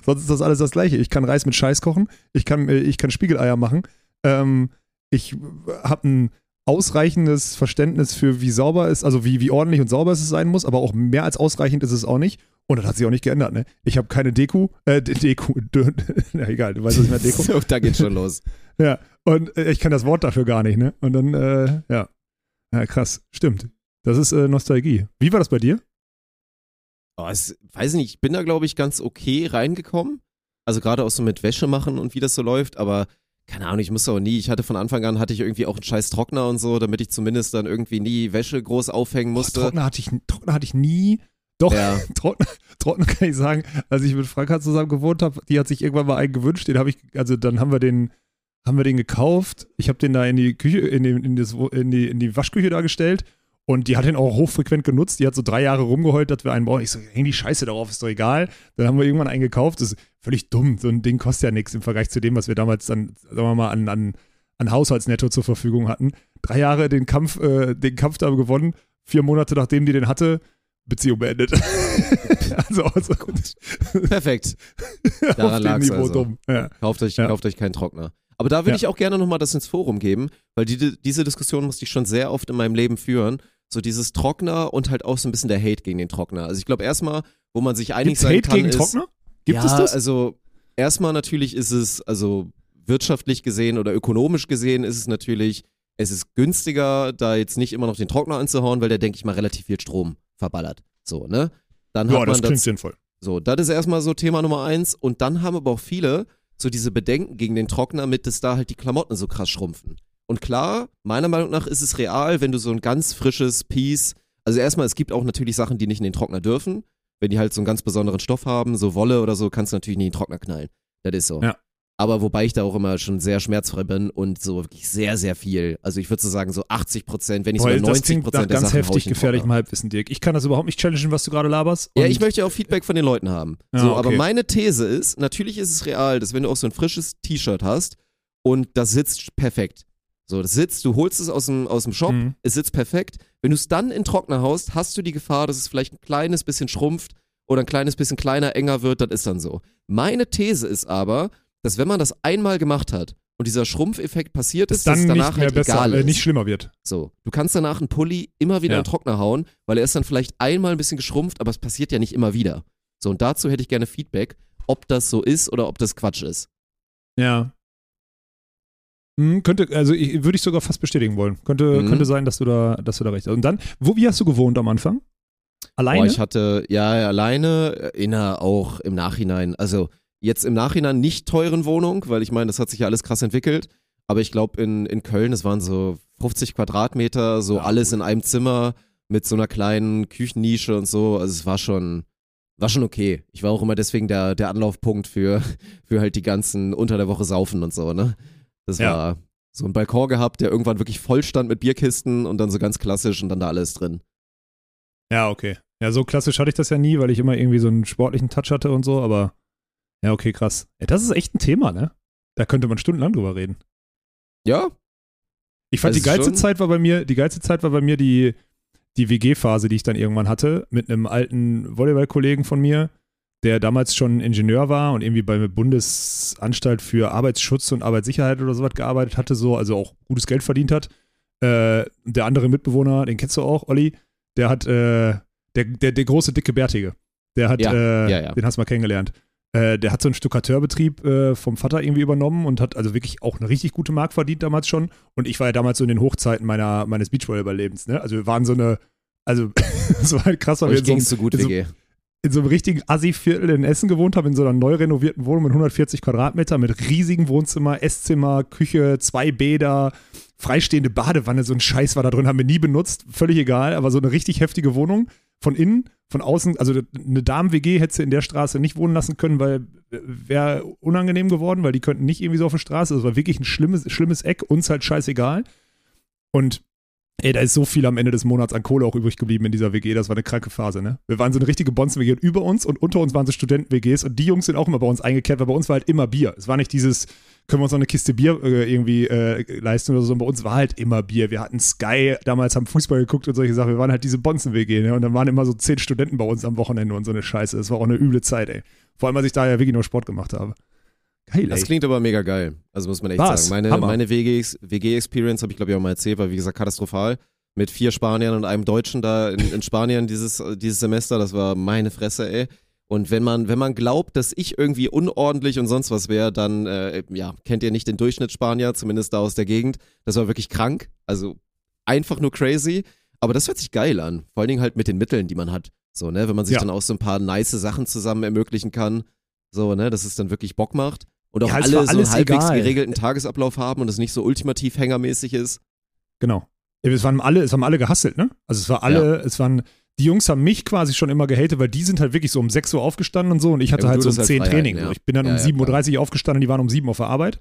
sonst ist das alles das Gleiche. Ich kann Reis mit Scheiß kochen, ich kann, äh, ich kann Spiegeleier machen, ähm, ich habe ein ausreichendes Verständnis für, wie sauber es, also wie, wie ordentlich und sauber es sein muss, aber auch mehr als ausreichend ist es auch nicht. Und das hat sich auch nicht geändert, ne? Ich habe keine Deku, äh, De- Deku, [laughs] De, ja egal, du weißt, was ich meine, Deku. [laughs] So, da geht's schon los. Ja, und äh, ich kann das Wort dafür gar nicht, ne? Und dann, äh, ja. Ja, krass, stimmt. Das ist äh, Nostalgie. Wie war das bei dir? Oh, es, weiß nicht, ich bin da, glaube ich, ganz okay reingekommen. Also gerade auch so mit Wäsche machen und wie das so läuft, aber keine Ahnung, ich musste auch nie, ich hatte von Anfang an, hatte ich irgendwie auch einen scheiß Trockner und so, damit ich zumindest dann irgendwie nie Wäsche groß aufhängen Boah, musste. Trockner, hatte ich, Trockner hatte ich nie. Doch, Ja. [laughs] Trockner, Trockner kann ich sagen, als ich mit Franka zusammen gewohnt habe, die hat sich irgendwann mal einen gewünscht, den habe ich, also dann haben wir den, haben wir den gekauft. Ich habe den da in die Küche, in die, in, das, in, die, in die Waschküche da gestellt und die hat den auch hochfrequent genutzt. Die hat so drei Jahre rumgeheult, dass wir einen bauen. Ich so, häng die Scheiße darauf, ist doch egal. Dann haben wir irgendwann einen gekauft. Das ist völlig dumm. So ein Ding kostet ja nichts im Vergleich zu dem, was wir damals dann, sagen wir mal, an, an, an Haushaltsnetto zur Verfügung hatten. Drei Jahre den Kampf, äh, den Kampf da gewonnen. Vier Monate nachdem die den hatte, Beziehung beendet. [laughs] also, also Perfekt. [laughs] Daran Niveau also. dumm. Ja. Kauft euch, Ja. kauft euch keinen Trockner. Aber da würde Ja. ich auch gerne nochmal das ins Forum geben, weil die, diese Diskussion musste ich schon sehr oft in meinem Leben führen. So dieses Trockner und halt auch so ein bisschen der Hate gegen den Trockner. Also ich glaube erstmal, wo man sich einig Gibt's sein Hate kann, gegen ist, Trockner? Gibt ja, es das? also erstmal natürlich ist es, also wirtschaftlich gesehen oder ökonomisch gesehen ist es natürlich, es ist günstiger, da jetzt nicht immer noch den Trockner anzuhauen, weil der, denke ich mal, relativ viel Strom verballert. So, ne? Dann ja, hat das klingt das, sinnvoll. so, das ist erstmal so Thema Nummer eins. Und dann haben aber auch viele so diese Bedenken gegen den Trockner mit, dass da halt die Klamotten so krass schrumpfen. Und klar, meiner Meinung nach ist es real, wenn du so ein ganz frisches Piece, also erstmal, es gibt auch natürlich Sachen, die nicht in den Trockner dürfen. Wenn die halt so einen ganz besonderen Stoff haben, so Wolle oder so, kannst du natürlich nicht in den Trockner knallen. Das ist so. Ja. Aber wobei ich da auch immer schon sehr schmerzfrei bin und so wirklich sehr, sehr viel. Also ich würde so sagen, so 80 Prozent, wenn Boah, sogar das 90 klingt nach Prozent der ganz Sachen ich heftig gefährlichem. Halbwissen, Dirk. Ich kann das überhaupt nicht challengen, was du gerade laberst. Ja, ich möchte ja auch Feedback von den Leuten haben. Ja, so, aber okay. meine These ist, natürlich ist es real, dass wenn du auch so ein frisches T-Shirt hast und das sitzt perfekt. So, das sitzt, du holst es aus dem, aus dem Shop, Mhm. es sitzt perfekt. Wenn du es dann in Trockner haust, hast du die Gefahr, dass es vielleicht ein kleines bisschen schrumpft oder ein kleines bisschen kleiner, enger wird, das ist dann so. Meine These ist aber, dass wenn man das einmal gemacht hat und dieser Schrumpfeffekt passiert ist, dass es danach halt besser, egal äh, ist. nicht schlimmer wird. So, du kannst danach einen Pulli immer wieder Ja. in den Trockner hauen, weil er ist dann vielleicht einmal ein bisschen geschrumpft, aber es passiert ja nicht immer wieder. So, und dazu hätte ich gerne Feedback, ob das so ist oder ob das Quatsch ist. Ja. Hm, könnte, also ich, würde ich sogar fast bestätigen wollen. Könnte, Mhm. könnte sein, dass du da, dass du da recht hast. Und dann, wo, wie hast du gewohnt am Anfang? Alleine? Boah, ich hatte, ja, alleine, äh, inner auch im Nachhinein, also jetzt im Nachhinein nicht teuren Wohnung, weil ich meine, das hat sich ja alles krass entwickelt, aber ich glaube in, in Köln, es waren so 50 Quadratmeter, so Ja, alles gut. in einem Zimmer mit so einer kleinen Küchennische und so, also es war schon, war schon okay. Ich war auch immer deswegen der, der Anlaufpunkt für, [laughs] für halt die ganzen unter der Woche saufen und so, ne? Das Ja. war so ein Balkon gehabt, der irgendwann wirklich voll stand mit Bierkisten und dann so ganz klassisch und dann da alles drin. ja, okay. Ja, so klassisch hatte ich das ja nie, weil ich immer irgendwie so einen sportlichen Touch hatte und so, aber ja, okay, krass. Ja, das ist echt ein Thema, ne? Da könnte man stundenlang drüber reden. Ja, Ich fand, die geilste schon- Zeit war bei mir, die geilste Zeit war bei mir die, die WG-Phase, die ich dann irgendwann hatte, mit einem alten Volleyballkollegen von mir, der damals schon Ingenieur war und irgendwie bei der Bundesanstalt für Arbeitsschutz und Arbeitssicherheit oder sowas gearbeitet hatte, so, also auch gutes Geld verdient hat. Äh, der andere Mitbewohner, den kennst du auch, Olli, der hat, äh, der, der, der große, dicke Bärtige, der hat, Ja, äh, ja, ja. den hast du mal kennengelernt. Äh, der hat so einen Stuckateurbetrieb äh, vom Vater irgendwie übernommen und hat also wirklich auch eine richtig gute Mark verdient damals schon. Und ich war ja damals so in den Hochzeiten meiner, meines Beachvolleyball-Lebens, ne? Also wir waren so eine, also [laughs] es war halt krass, weil wir euch in so, so gut, in so- in so einem richtigen Assi-Viertel in Essen gewohnt habe, in so einer neu renovierten Wohnung mit 140 Quadratmeter, mit riesigem Wohnzimmer, Esszimmer, Küche, zwei Bäder, freistehende Badewanne, so ein Scheiß war da drin, haben wir nie benutzt, völlig egal, aber so eine richtig heftige Wohnung von innen, von außen, also eine Damen-WG hättest du in der Straße nicht wohnen lassen können, weil wäre unangenehm geworden, weil die könnten nicht irgendwie so auf der Straße, das war wirklich ein schlimmes, schlimmes Eck, uns halt scheißegal. Und Ey, da ist so viel am Ende des Monats an Kohle auch übrig geblieben in dieser WG. Das war eine kranke Phase, ne? Wir waren so eine richtige Bonzen-WG und über uns und unter uns waren so Studenten-WGs und die Jungs sind auch immer bei uns eingekehrt, weil bei uns war halt immer Bier. Es war nicht dieses, können wir uns noch eine Kiste Bier äh, irgendwie äh, leisten oder so, sondern bei uns war halt immer Bier. Wir hatten Sky, damals haben Fußball geguckt und solche Sachen. Wir waren halt diese Bonzen-WG, ne? Und dann waren immer so zehn Studenten bei uns am Wochenende und so eine Scheiße. Das war auch eine üble Zeit, ey. Vor allem, als ich da ja wirklich nur Sport gemacht habe. Geil, Das klingt aber mega geil. Also muss man echt War's. sagen. Meine, Hammer. meine WG-Experience habe ich glaube ich auch mal erzählt, war wie gesagt katastrophal. mit vier Spaniern und einem Deutschen da in, in Spanien dieses, dieses Semester. Das war meine Fresse, ey. Und wenn man, wenn man glaubt, dass ich irgendwie unordentlich und sonst was wäre, dann äh, ja, kennt ihr nicht den Durchschnitt Spanier, zumindest da aus der Gegend. Das war wirklich krank. Also einfach nur crazy. Aber das hört sich geil an. Vor allen Dingen halt mit den Mitteln, die man hat. So, ne, wenn man sich Ja. dann auch so ein paar nice Sachen zusammen ermöglichen kann. So, ne, dass es dann wirklich Bock macht. Und auch Ja, alle so einen halbwegs egal. geregelten Tagesablauf haben und es nicht so ultimativ hängermäßig ist. Genau. Es waren alle, es haben alle gehasselt, ne? Also es war alle, es waren, die Jungs haben mich quasi schon immer gehatet, weil die sind halt wirklich so um 6 Uhr aufgestanden und so und ich hatte Ja, halt so um hast 10 halt Training. Ja. Ich bin dann Ja, um ja, 7.30 Uhr aufgestanden, die waren um 7 Uhr auf der Arbeit.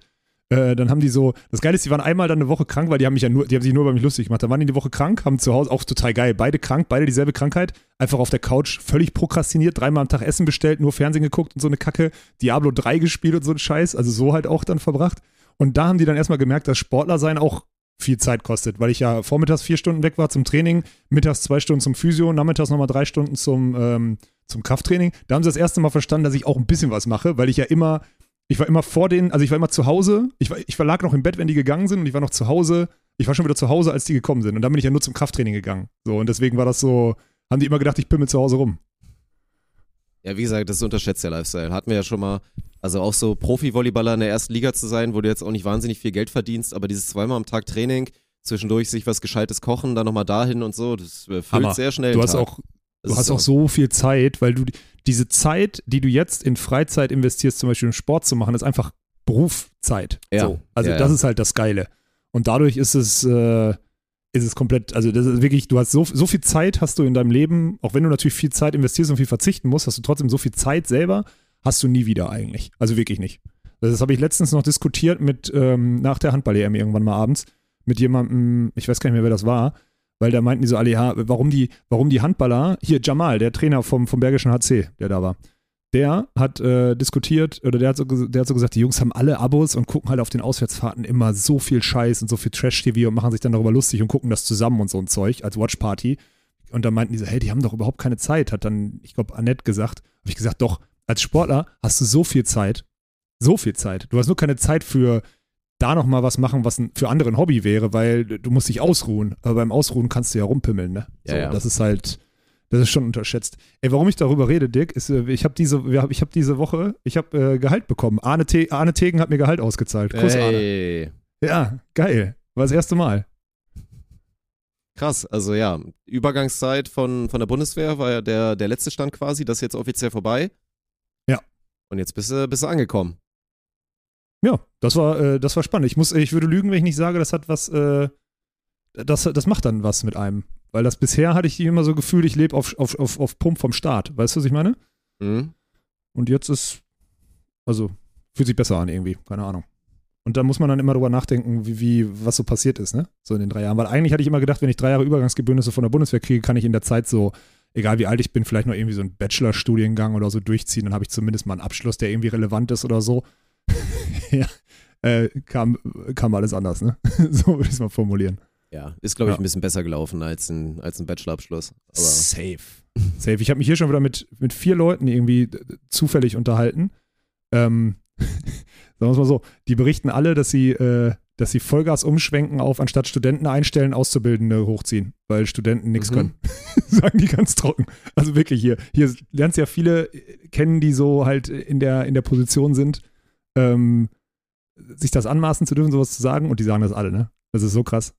Äh, dann haben die so, das Geile ist, die waren einmal dann eine Woche krank, weil die haben mich ja nur, die haben sich nur über mich lustig gemacht. Dann waren die eine Woche krank, haben zu Hause auch total geil. Beide krank, beide dieselbe Krankheit, einfach auf der Couch völlig prokrastiniert, dreimal am Tag Essen bestellt, nur Fernsehen geguckt und so eine Kacke, Diablo 3 gespielt und so ein Scheiß, also so halt auch dann verbracht. Und da haben die dann erstmal gemerkt, dass Sportler sein auch viel Zeit kostet, weil ich ja vormittags vier Stunden weg war zum Training, mittags zwei Stunden zum Physio, nachmittags nochmal drei Stunden zum, ähm, zum Krafttraining. Da haben sie das erste Mal verstanden, dass ich auch ein bisschen was mache, weil ich ja immer, ich war immer vor denen, also ich war immer zu Hause, ich, war, ich lag noch im Bett, wenn die gegangen sind und ich war noch zu Hause, ich war schon wieder zu Hause, als die gekommen sind und dann bin ich ja nur zum Krafttraining gegangen. So und deswegen war das so, haben die immer gedacht, ich pimmel zu Hause rum. Ja, wie gesagt, das ist unterschätzt der Lifestyle. Hatten wir ja schon mal, also auch so Profi-Volleyballer in der ersten Liga zu sein, wo du jetzt auch nicht wahnsinnig viel Geld verdienst, aber dieses zweimal am Tag Training, zwischendurch sich was Gescheites kochen, dann nochmal dahin und so, das äh, füllt Hammer. sehr schnell. Du hast Tag. auch, du hast auch so viel Zeit, weil du die- diese Zeit, die du jetzt in Freizeit investierst, zum Beispiel im Sport zu machen, ist einfach Berufszeit. Ja. So. Also Ja, das ja. ist halt das Geile. Und dadurch ist es, äh, ist es komplett, also das ist wirklich, du hast so, so viel Zeit hast du in deinem Leben, auch wenn du natürlich viel Zeit investierst und viel verzichten musst, hast du trotzdem so viel Zeit selber, hast du nie wieder eigentlich. Also wirklich nicht. Das habe ich letztens noch diskutiert mit, ähm, nach der Handball-EM irgendwann mal abends, mit jemandem, ich weiß gar nicht mehr, wer das war, weil da meinten die so alle, ja, warum die, warum die Handballer, hier Jamal, der Trainer vom, vom Bergischen HC, der da war, der hat äh, diskutiert, oder der hat, so, der hat so gesagt, die Jungs haben alle Abos und gucken halt auf den Auswärtsfahrten immer so viel Scheiß und so viel Trash-TV und machen sich dann darüber lustig und gucken das zusammen und so ein Zeug als Watchparty. Und dann meinten die so, hey, die haben doch überhaupt keine Zeit, hat dann, ich glaube, Annette gesagt. Habe ich gesagt, doch, als Sportler hast du so viel Zeit, so viel Zeit. Du hast nur keine Zeit für da noch mal was machen, was für andere ein Hobby wäre, weil du musst dich ausruhen. Aber beim Ausruhen kannst du ja rumpimmeln, ne? Ja, so, ja. Das ist halt, das ist schon unterschätzt. Ey, warum ich darüber rede, Dick, ist, äh, ich habe diese, hab- ich habe diese Woche, ich habe äh, Gehalt bekommen. Arne, Te Arne Tegen hat mir Gehalt ausgezahlt. Kuss, Arne. Hey. Ja, geil. War das erste Mal. Krass, also ja, Übergangszeit von, von der Bundeswehr war ja der, der letzte Stand quasi, das ist jetzt offiziell vorbei. Ja. Und jetzt bist du, bist du angekommen. Ja, das war, äh, das war spannend. Ich muss, ich würde lügen, wenn ich nicht sage, das hat was, äh, das, das macht dann was mit einem. Weil das bisher hatte ich immer so gefühlt, ich lebe auf, auf, auf, auf Pump vom Start. Weißt du, was ich meine? Mhm. Und jetzt ist, also, fühlt sich besser an irgendwie, keine Ahnung. Und da muss man dann immer drüber nachdenken, wie, wie, was so passiert ist, ne? So in den drei Jahren. Weil eigentlich hatte ich immer gedacht, wenn ich drei Jahre Übergangsgebührnisse von der Bundeswehr kriege, kann ich in der Zeit so, egal wie alt ich bin, vielleicht noch irgendwie so einen Bachelorstudiengang oder so durchziehen. Dann habe ich zumindest mal einen Abschluss, der irgendwie relevant ist oder so. [laughs] ja. Äh, kam, kam alles anders, ne? [laughs] so würde ich es mal formulieren. Ja, ist glaube ich Ja. ein bisschen besser gelaufen als ein, als ein Bachelorabschluss. Safe. Safe. Ich habe mich hier schon wieder mit, mit vier Leuten irgendwie zufällig unterhalten. Ähm, [laughs] sagen wir es mal so, die berichten alle, dass sie, äh, dass sie Vollgas umschwenken auf, anstatt Studenten einstellen, Auszubildende hochziehen, weil Studenten nichts Mhm. können. Sagen die ganz trocken. Also wirklich hier. Hier lernst du ja viele äh, kennen, die so halt in der, in der Position sind, ähm, sich das anmaßen zu dürfen, sowas zu sagen, und die sagen das alle, ne? Das ist so krass.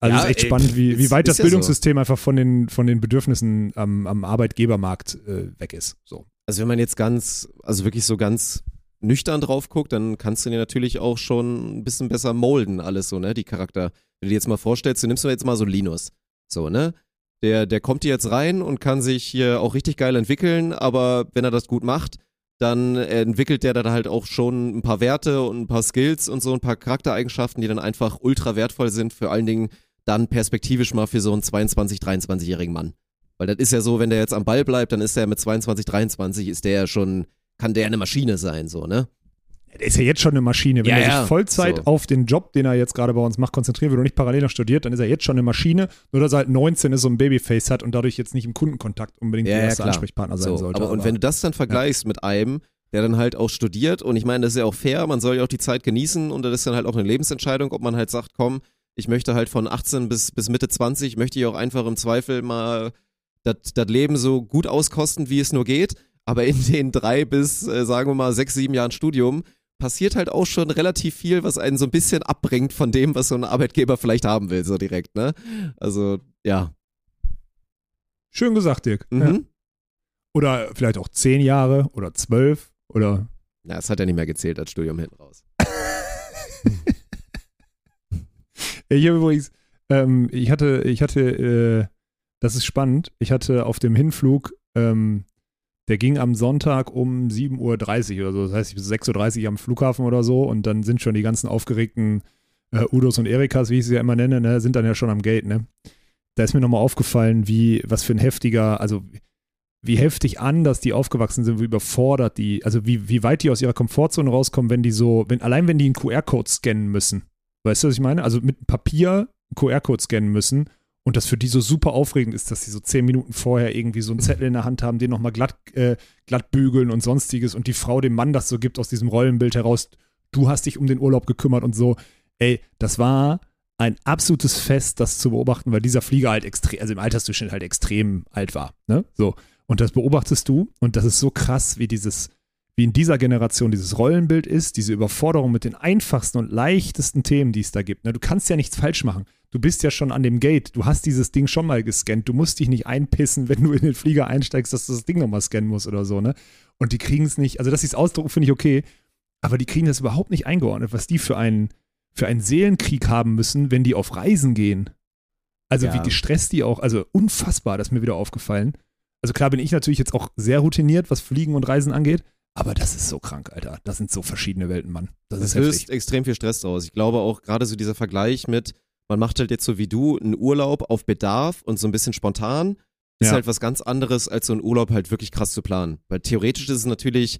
Also Ja, es ist echt ey, spannend, wie, wie weit das ja so. Bildungssystem einfach von den, von den Bedürfnissen am, am Arbeitgebermarkt äh, weg ist. So. Also wenn man jetzt ganz, also wirklich so ganz nüchtern drauf guckt, dann kannst du dir natürlich auch schon ein bisschen besser molden, alles so, ne, die Charakter. Wenn du dir jetzt mal vorstellst, du nimmst mir jetzt mal so Linus, so, ne, der, der kommt hier jetzt rein und kann sich hier auch richtig geil entwickeln, aber wenn er das gut macht, dann entwickelt der da halt auch schon ein paar Werte und ein paar Skills und so ein paar Charaktereigenschaften, die dann einfach ultra wertvoll sind, vor allen Dingen dann perspektivisch mal für so einen 22-, 23-jährigen Mann. Weil das ist ja so, wenn der jetzt am Ball bleibt, dann ist der mit 22, 23, ist der ja schon, kann der eine Maschine sein, so, ne? Der ist ja jetzt schon eine Maschine. Wenn Ja, er ja, sich Vollzeit so. auf den Job, den er jetzt gerade bei uns macht, konzentrieren will und nicht parallel noch studiert, dann ist er jetzt schon eine Maschine. Nur dass er halt 19 ist, so ein Babyface hat und dadurch jetzt nicht im Kundenkontakt unbedingt Ja, der erste. Ansprechpartner sein So, sollte. aber, und wenn du das dann vergleichst mit einem, der dann halt auch studiert und ich meine, das ist ja auch fair, man soll ja auch die Zeit genießen und das ist dann halt auch eine Lebensentscheidung, ob man halt sagt, komm, Ich möchte halt von 18 bis, bis Mitte 20, möchte ich auch einfach im Zweifel mal das Leben so gut auskosten, wie es nur geht. Aber in den drei bis, äh, sagen wir mal, sechs, sieben Jahren Studium passiert halt auch schon relativ viel, was einen so ein bisschen abbringt von dem, was so ein Arbeitgeber vielleicht haben will, so direkt, ne? Also, ja. Schön gesagt, Dirk. Mhm. Ja. Oder vielleicht auch zehn Jahre oder zwölf oder. Ja, es hat ja nicht mehr gezählt als Studium hinten raus. [laughs] Ich habe übrigens, ähm, ich hatte, ich hatte, äh, das ist spannend, ich hatte auf dem Hinflug, ähm, der ging am Sonntag um 7.30 Uhr oder so, das heißt, ich bin 6.30 Uhr am Flughafen oder so und dann sind schon die ganzen aufgeregten äh, Udos und Erikas, wie ich sie ja immer nenne, ne, sind dann ja schon am Gate, ne? Da ist mir nochmal aufgefallen, wie, was für ein heftiger, also wie heftig anders die aufgewachsen sind, wie überfordert die, also wie, wie weit die aus ihrer Komfortzone rauskommen, wenn die so, wenn, allein wenn die einen QR-Code scannen müssen. Weißt du, was ich meine? Also mit Papier einen QR-Code scannen müssen und das für die so super aufregend ist, dass sie so zehn Minuten vorher irgendwie so einen Zettel in der Hand haben, den nochmal glatt, äh, glatt bügeln und sonstiges und die Frau dem Mann das so gibt aus diesem Rollenbild heraus, du hast dich um den Urlaub gekümmert und so. Ey, das war ein absolutes Fest, das zu beobachten, weil dieser Flieger halt extrem, also im Altersdurchschnitt halt extrem alt war. Ne? So. Und das beobachtest du und das ist so krass, wie dieses, wie in dieser Generation dieses Rollenbild ist, diese Überforderung mit den einfachsten und leichtesten Themen, die es da gibt. Ne? Du kannst ja nichts falsch machen. Du bist ja schon an dem Gate, du hast dieses Ding schon mal gescannt. Du musst dich nicht einpissen, [laughs] wenn du in den Flieger einsteigst, dass du das Ding nochmal scannen musst oder so, ne? Und die kriegen es nicht, also dass sie es ausdrucken, finde ich okay, aber die kriegen das überhaupt nicht eingeordnet, was die für einen, für einen Seelenkrieg haben müssen, wenn die auf Reisen gehen. Also Ja. wie gestresst die auch, also unfassbar, das ist mir wieder aufgefallen. Also klar bin ich natürlich jetzt auch sehr routiniert, was Fliegen und Reisen angeht, aber das ist so krank, Alter. Das sind so verschiedene Welten, Mann. Das Das ist löst heftig. extrem viel Stress draus. Ich glaube auch gerade so dieser Vergleich mit, man macht halt jetzt so wie du einen Urlaub auf Bedarf und so ein bisschen spontan, ist Ja. halt was ganz anderes, als so einen Urlaub halt wirklich krass zu planen. Weil theoretisch ist es natürlich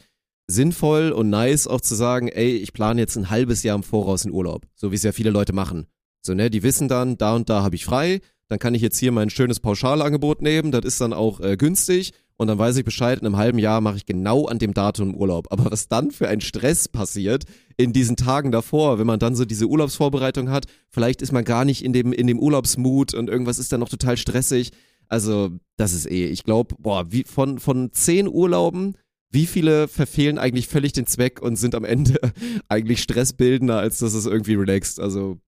sinnvoll und nice auch zu sagen, ey, ich plane jetzt ein halbes Jahr im Voraus einen Urlaub. So wie es ja viele Leute machen. So, ne, die wissen dann, da und da habe ich frei, dann kann ich jetzt hier mein schönes Pauschalangebot nehmen, das ist dann auch äh, günstig und dann weiß ich Bescheid, in einem halben Jahr mache ich genau an dem Datum Urlaub. Aber was dann für ein Stress passiert in diesen Tagen davor, wenn man dann so diese Urlaubsvorbereitung hat, vielleicht ist man gar nicht in dem, in dem Urlaubsmut und irgendwas ist dann noch total stressig. Also, das ist eh, ich glaube, boah, wie von, von zehn Urlauben, wie viele verfehlen eigentlich völlig den Zweck und sind am Ende [laughs] eigentlich stressbildender, als dass es irgendwie relaxt? Also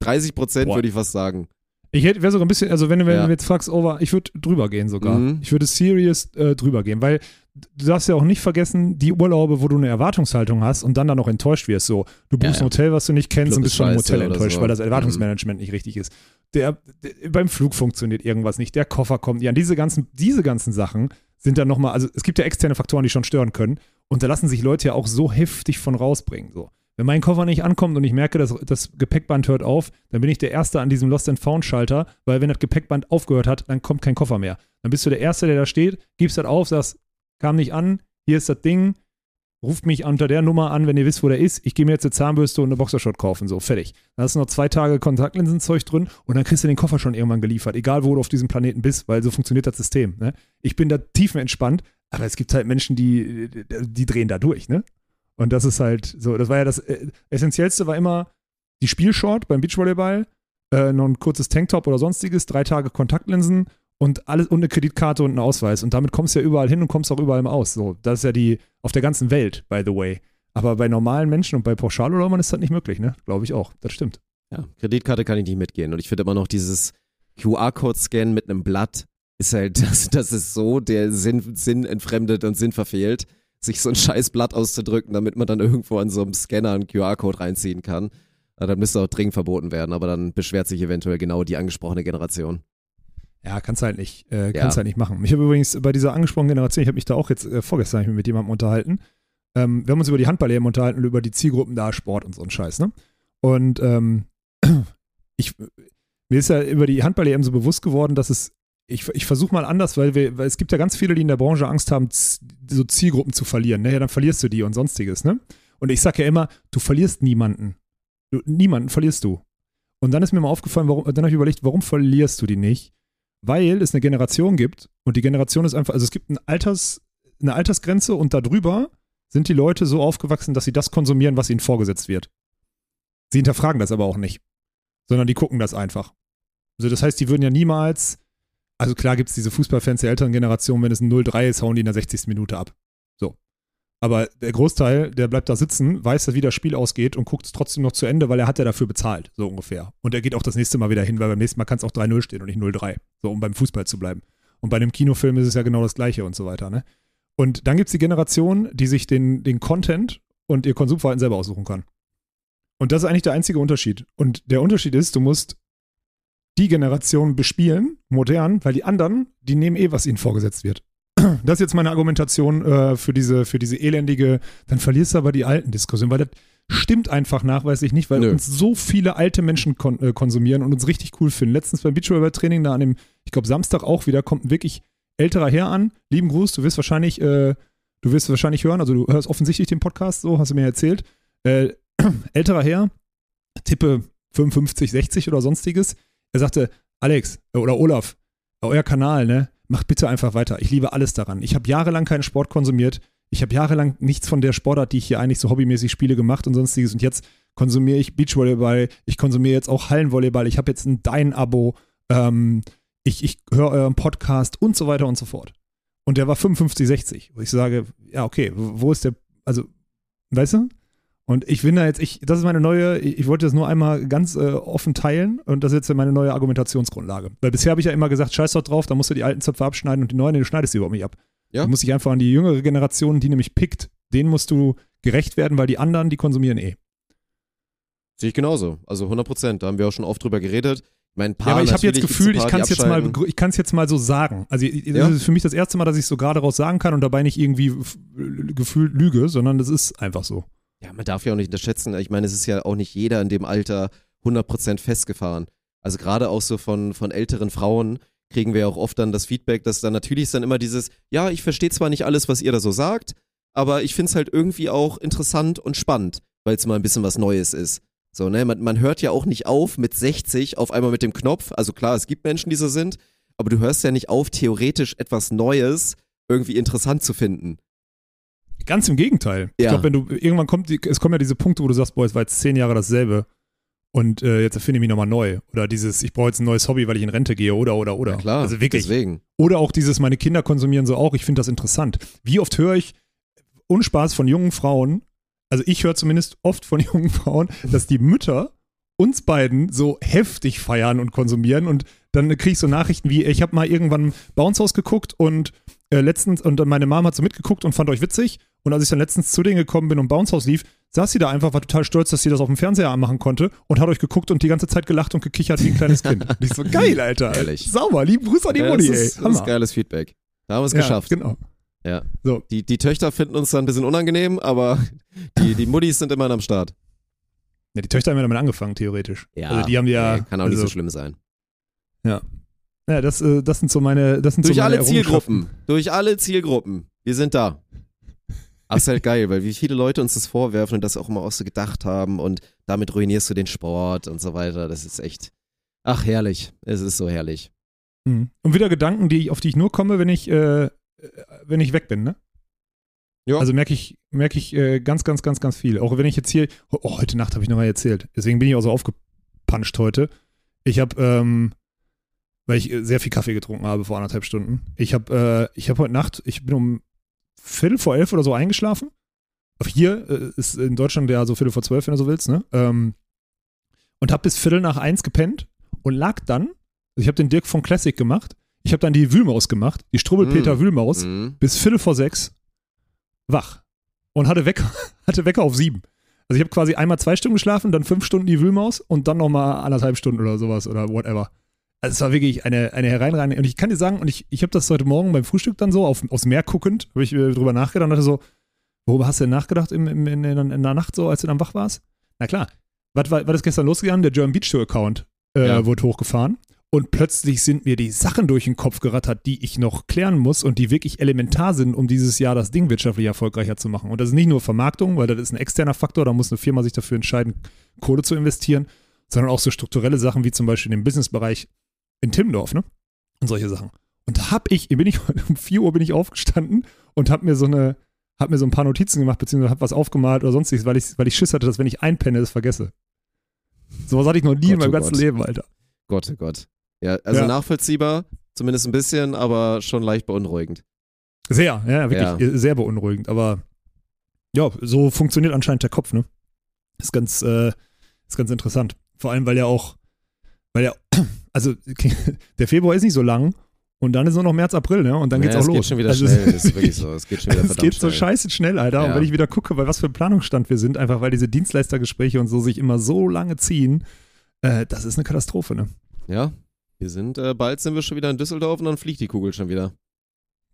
30 Prozent würde ich fast sagen. Ich hätte wäre sogar ein bisschen, also wenn, du- wenn Ja. du jetzt fragst, over, ich würde drüber gehen sogar. Mhm. Ich würde serious äh, drüber gehen, weil du darfst ja auch nicht vergessen, die Urlaube, wo du eine Erwartungshaltung hast und dann dann noch enttäuscht wirst. So, du Ja, buchst ja. ein Hotel, was du nicht kennst Club und ist bist schon im Hotel enttäuscht, so. Mhm. weil das Erwartungsmanagement nicht richtig ist. Der, der, beim Flug funktioniert irgendwas nicht, der Koffer kommt an. Diese ganzen, diese ganzen Sachen sind dann nochmal, also es gibt ja externe Faktoren, die schon stören können und da lassen sich Leute ja auch so heftig von rausbringen. So. Wenn mein Koffer nicht ankommt und ich merke, dass das Gepäckband hört auf, dann bin ich der Erste an diesem Lost and Found Schalter, weil wenn das Gepäckband aufgehört hat, dann kommt kein Koffer mehr. Dann bist du der Erste, der da steht, gibst das auf, sagst, kam nicht an, hier ist das Ding, ruft mich unter der Nummer an, wenn ihr wisst, wo der ist. Ich gehe mir jetzt eine Zahnbürste und eine Boxershot kaufen, so, fertig. Dann hast du noch zwei Tage Kontaktlinsenzeug drin und dann kriegst du den Koffer schon irgendwann geliefert, egal wo du auf diesem Planeten bist, weil so funktioniert das System. Ne? Ich bin da tiefenentspannt, aber es gibt halt Menschen, die, die, die drehen da durch, ne? Und das ist halt so, das war ja das äh, Essentiellste war immer die Spielshort beim Beachvolleyball, äh, noch ein kurzes Tanktop oder sonstiges, drei Tage Kontaktlinsen und alles und eine Kreditkarte und einen Ausweis. Und damit kommst du ja überall hin und kommst auch überall aus. So, das ist ja die auf der ganzen Welt, by the way. Aber bei normalen Menschen und bei Pauschalurlaubern ist das nicht möglich, ne? Glaube ich auch. Das stimmt. Ja, Kreditkarte kann ich nicht mitgehen. Und ich finde immer noch dieses QR-Code-Scan mit einem Blatt ist halt, [laughs] das, das ist so der Sinn, Sinn entfremdet und Sinn verfehlt, sich so ein scheiß Blatt auszudrücken, damit man dann irgendwo an so einem Scanner einen QR-Code reinziehen kann. Ja, dann müsste auch dringend verboten werden, aber dann beschwert sich eventuell genau die angesprochene Generation. Ja, kannst halt nicht, äh, Ja. kannst halt nicht machen. Ich habe übrigens bei dieser angesprochenen Generation, ich habe mich da auch jetzt äh, vorgestern mit jemandem unterhalten. Ähm, wir haben uns über die Handball-EM unterhalten und über die Zielgruppen da, Sport und so ein Scheiß, ne? Und ähm, [clears throat] ich, mir ist ja über die Handball-EM so bewusst geworden, dass es, ich, ich versuche mal anders, weil, wir, weil es gibt ja ganz viele, die in der Branche Angst haben, so Zielgruppen zu verlieren. Ne? Ja, dann verlierst du die und sonstiges, ne? Und ich sage ja immer, du verlierst niemanden. Du, niemanden verlierst du. Und dann ist mir mal aufgefallen, warum, dann habe ich überlegt, warum verlierst du die nicht? Weil es eine Generation gibt und die Generation ist einfach, also es gibt ein Alters, eine Altersgrenze und darüber sind die Leute so aufgewachsen, dass sie das konsumieren, was ihnen vorgesetzt wird. Sie hinterfragen das aber auch nicht. sondern die gucken das einfach. Also das heißt, die würden ja niemals, also klar gibt es diese Fußballfans der älteren Generation, wenn es ein 0-3 ist, hauen die in der 60. Minute ab. So. Aber der Großteil, der bleibt da sitzen, weiß, wie das Spiel ausgeht und guckt es trotzdem noch zu Ende, weil er hat ja dafür bezahlt, so ungefähr. Und er geht auch das nächste Mal wieder hin, weil beim nächsten Mal kann es auch 3-0 stehen und nicht 0-3. So, um beim Fußball zu bleiben. Und bei einem Kinofilm ist es ja genau das Gleiche und so weiter, ne? Und dann gibt es die Generation, die sich den, den Content und ihr Konsumverhalten selber aussuchen kann. Und das ist eigentlich der einzige Unterschied. Und der Unterschied ist, du musst die Generation bespielen, modern, weil die anderen, die nehmen eh, was ihnen vorgesetzt wird. [clears throat] Das ist jetzt meine Argumentation äh, für, diese, für diese elendige, dann verlierst du aber die alten Diskussionen, weil das stimmt einfach nachweislich nicht, weil Nö. uns so viele alte Menschen kon äh, konsumieren und uns richtig cool finden. Letztens beim Beachvolleyball-Training da an dem, ich glaube Samstag auch wieder, kommt ein wirklich älterer Herr an. Lieben Gruß, du wirst wahrscheinlich, äh, du wirst wahrscheinlich hören, also du hörst offensichtlich den Podcast, so hast du mir erzählt. Äh, [clears throat] älterer Herr, tippe 55, 60 oder sonstiges. Er sagte, Alex äh, oder Olaf, euer Kanal, ne? Macht bitte einfach weiter. Ich liebe alles daran. Ich habe jahrelang keinen Sport konsumiert. Ich habe jahrelang nichts von der Sportart, die ich hier eigentlich so hobbymäßig spiele, gemacht und sonstiges. Und jetzt konsumiere ich Beachvolleyball. Ich konsumiere jetzt auch Hallenvolleyball. Ich habe jetzt ein Dein-Abo. Ähm, ich, ich höre euren Podcast und so weiter und so fort. Und der war 55, 60. Wo ich sage, ja, okay, wo ist der, also, weißt du? Und ich bin da jetzt, ich, das ist meine neue, ich, ich wollte das nur einmal ganz äh, offen teilen und das ist jetzt meine neue Argumentationsgrundlage. Weil bisher habe ich ja immer gesagt, scheiß doch drauf, da musst du die alten Zöpfe abschneiden und die neuen, du schneidest sie überhaupt nicht ab. Ja. Du musst dich einfach an die jüngere Generation, die nämlich pickt, denen musst du gerecht werden, weil die anderen, die konsumieren eh. Sehe ich genauso. Also 100 Prozent. Da haben wir auch schon oft drüber geredet. Ich meine, ein paar Ja, aber ich habe jetzt natürlich gibt's Gefühl, ein ich kann die es jetzt mal, ich kann es jetzt mal so sagen. Also das Ja. ist für mich das erste Mal, dass ich es so gerade raus sagen kann und dabei nicht irgendwie gefühlt lüge, sondern das ist einfach so. Ja, man darf ja auch nicht unterschätzen. Ich meine, es ist ja auch nicht jeder in dem Alter 100% festgefahren. Also gerade auch so von, von älteren Frauen kriegen wir ja auch oft dann das Feedback, dass dann natürlich ist dann immer dieses, ja, ich verstehe zwar nicht alles, was ihr da so sagt, aber ich finde es halt irgendwie auch interessant und spannend, weil es mal ein bisschen was Neues ist. So, ne, man, man hört ja auch nicht auf mit 60 auf einmal mit dem Knopf. Also klar, es gibt Menschen, die so sind, aber du hörst ja nicht auf, theoretisch etwas Neues irgendwie interessant zu finden. Ganz im Gegenteil. Ich Ja. glaube, wenn du irgendwann kommt, die, es kommen ja diese Punkte, wo du sagst, boah, es war jetzt zehn Jahre dasselbe und äh, jetzt erfinde ich mich nochmal neu. Oder dieses, ich brauche jetzt ein neues Hobby, weil ich in Rente gehe oder oder oder. Ja, klar, Also wirklich. deswegen. Oder auch dieses, meine Kinder konsumieren so auch, ich finde das interessant. Wie oft höre ich Unspaß von jungen Frauen, also ich höre zumindest oft von [laughs] jungen Frauen, dass die Mütter uns beiden so heftig feiern und konsumieren und dann kriege ich so Nachrichten wie, ich habe mal irgendwann Bounce House geguckt und äh, letztens, und dann meine Mom hat so mitgeguckt und fand euch witzig und als ich dann letztens zu denen gekommen bin und Bounce House lief, saß sie da einfach, war total stolz, dass sie das auf dem Fernseher anmachen konnte und hat euch geguckt und die ganze Zeit gelacht und gekichert wie ein kleines Kind. Und ich so, [laughs] geil, Alter. Ehrlich. Sauber, lieben Gruß an die Ja, Mutti, das ey. ist, das ist geiles Feedback. Da haben wir es Ja, geschafft. Genau. Ja. So. Die, die Töchter finden uns dann ein bisschen unangenehm, aber die, die Muttis sind immerhin am Start. Ja, die Töchter haben ja damit angefangen, theoretisch. also die haben ja. nee, kann auch also, nicht so schlimm sein. Ja, das, äh, das sind so meine. Das sind Durch so meine alle Zielgruppen. Durch alle Zielgruppen. Wir sind da. Das ist halt geil, weil wie viele Leute uns das vorwerfen und das auch immer auch so gedacht haben und damit ruinierst du den Sport und so weiter. Das ist echt. Ach, herrlich. Es ist so herrlich. Mhm. Und wieder Gedanken, die auf die ich nur komme, wenn ich, äh, äh, wenn ich weg bin, ne? Ja. Also merke ich, merke ich äh, ganz, ganz, ganz, ganz viel. Auch wenn ich jetzt hier, oh, heute Nacht habe ich nochmal erzählt. Deswegen bin ich auch so aufgepanscht heute. Ich habe, ähm, weil ich äh, sehr viel Kaffee getrunken habe vor anderthalb Stunden. Ich habe, äh, ich habe heute Nacht, ich bin um Viertel vor elf oder so eingeschlafen. Hier äh, ist in Deutschland ja so Viertel vor zwölf, wenn du so willst, ne? Ähm, und habe bis Viertel nach eins gepennt und lag dann, also ich habe den Dirk von Classic gemacht, ich habe dann die Wühlmaus gemacht, die Strubbelpeter Mm. Wühlmaus, Mhm. bis Viertel vor sechs wach und hatte Wecker, [laughs] hatte Wecker auf sieben. Also ich habe quasi einmal zwei Stunden geschlafen, dann fünf Stunden die Wühlmaus und dann nochmal anderthalb Stunden oder sowas oder whatever. Also es war wirklich eine, eine hereinreine. Und ich kann dir sagen, und ich, ich habe das heute Morgen beim Frühstück dann so auf, aufs Meer guckend, habe ich äh, drüber nachgedacht und dachte so, worüber hast du denn nachgedacht im, im, in, in, der Nacht so, als du dann wach warst? Na klar, was war, was ist gestern losgegangen? Der German Beach Tour Account äh, Ja. wurde hochgefahren. Und plötzlich sind mir die Sachen durch den Kopf gerattert, die ich noch klären muss und die wirklich elementar sind, um dieses Jahr das Ding wirtschaftlich erfolgreicher zu machen. Und das ist nicht nur Vermarktung, weil das ist ein externer Faktor, da muss eine Firma sich dafür entscheiden, Kohle zu investieren, sondern auch so strukturelle Sachen wie zum Beispiel im Businessbereich in Timmendorf, ne? Und solche Sachen. Und da hab ich, bin ich [laughs] um 4 Uhr bin ich aufgestanden und hab mir so eine, hab mir so ein paar Notizen gemacht, beziehungsweise hab was aufgemalt oder sonstiges, weil ich, weil ich Schiss hatte, dass wenn ich einpenne, das vergesse. Sowas hatte ich noch nie Gott, in meinem oh ganzen Gott. Leben, Alter. Gott, oh Gott. Ja, also Ja. nachvollziehbar, zumindest ein bisschen, aber schon leicht beunruhigend. Sehr, ja, wirklich äh, sehr beunruhigend. Aber ja, so funktioniert anscheinend der Kopf, ne? Ist ganz, äh, ist ganz interessant. Vor allem, weil ja auch, weil ja, also [laughs] der Februar ist nicht so lang und dann ist nur noch März, April, ne? Und dann geht's ja, auch es los. geht schon wieder also, schnell, [laughs] das ist wirklich so. Es geht schon wieder Es geht so schnell. scheiße schnell, Alter. Und Ja. wenn ich wieder gucke, bei was für einem Planungsstand wir sind, einfach weil diese Dienstleistergespräche und so sich immer so lange ziehen, äh, das ist eine Katastrophe, ne? Ja, wir sind, äh, bald sind wir schon wieder in Düsseldorf und dann fliegt die Kugel schon wieder.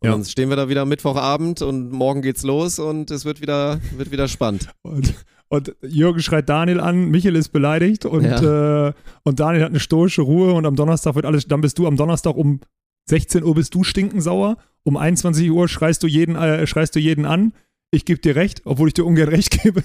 Und Ja. dann stehen wir da wieder Mittwochabend und morgen geht's los und es wird wieder, wird wieder spannend. Und, und Jürgen schreit Daniel an, Michel ist beleidigt und, äh, und Daniel hat eine stoische Ruhe und am Donnerstag wird alles, dann bist du am Donnerstag um 16 Uhr bist du stinkensauer, um 21 Uhr schreist du jeden, äh, schreist du jeden an, ich gebe dir recht, obwohl ich dir ungern [laughs] recht gebe.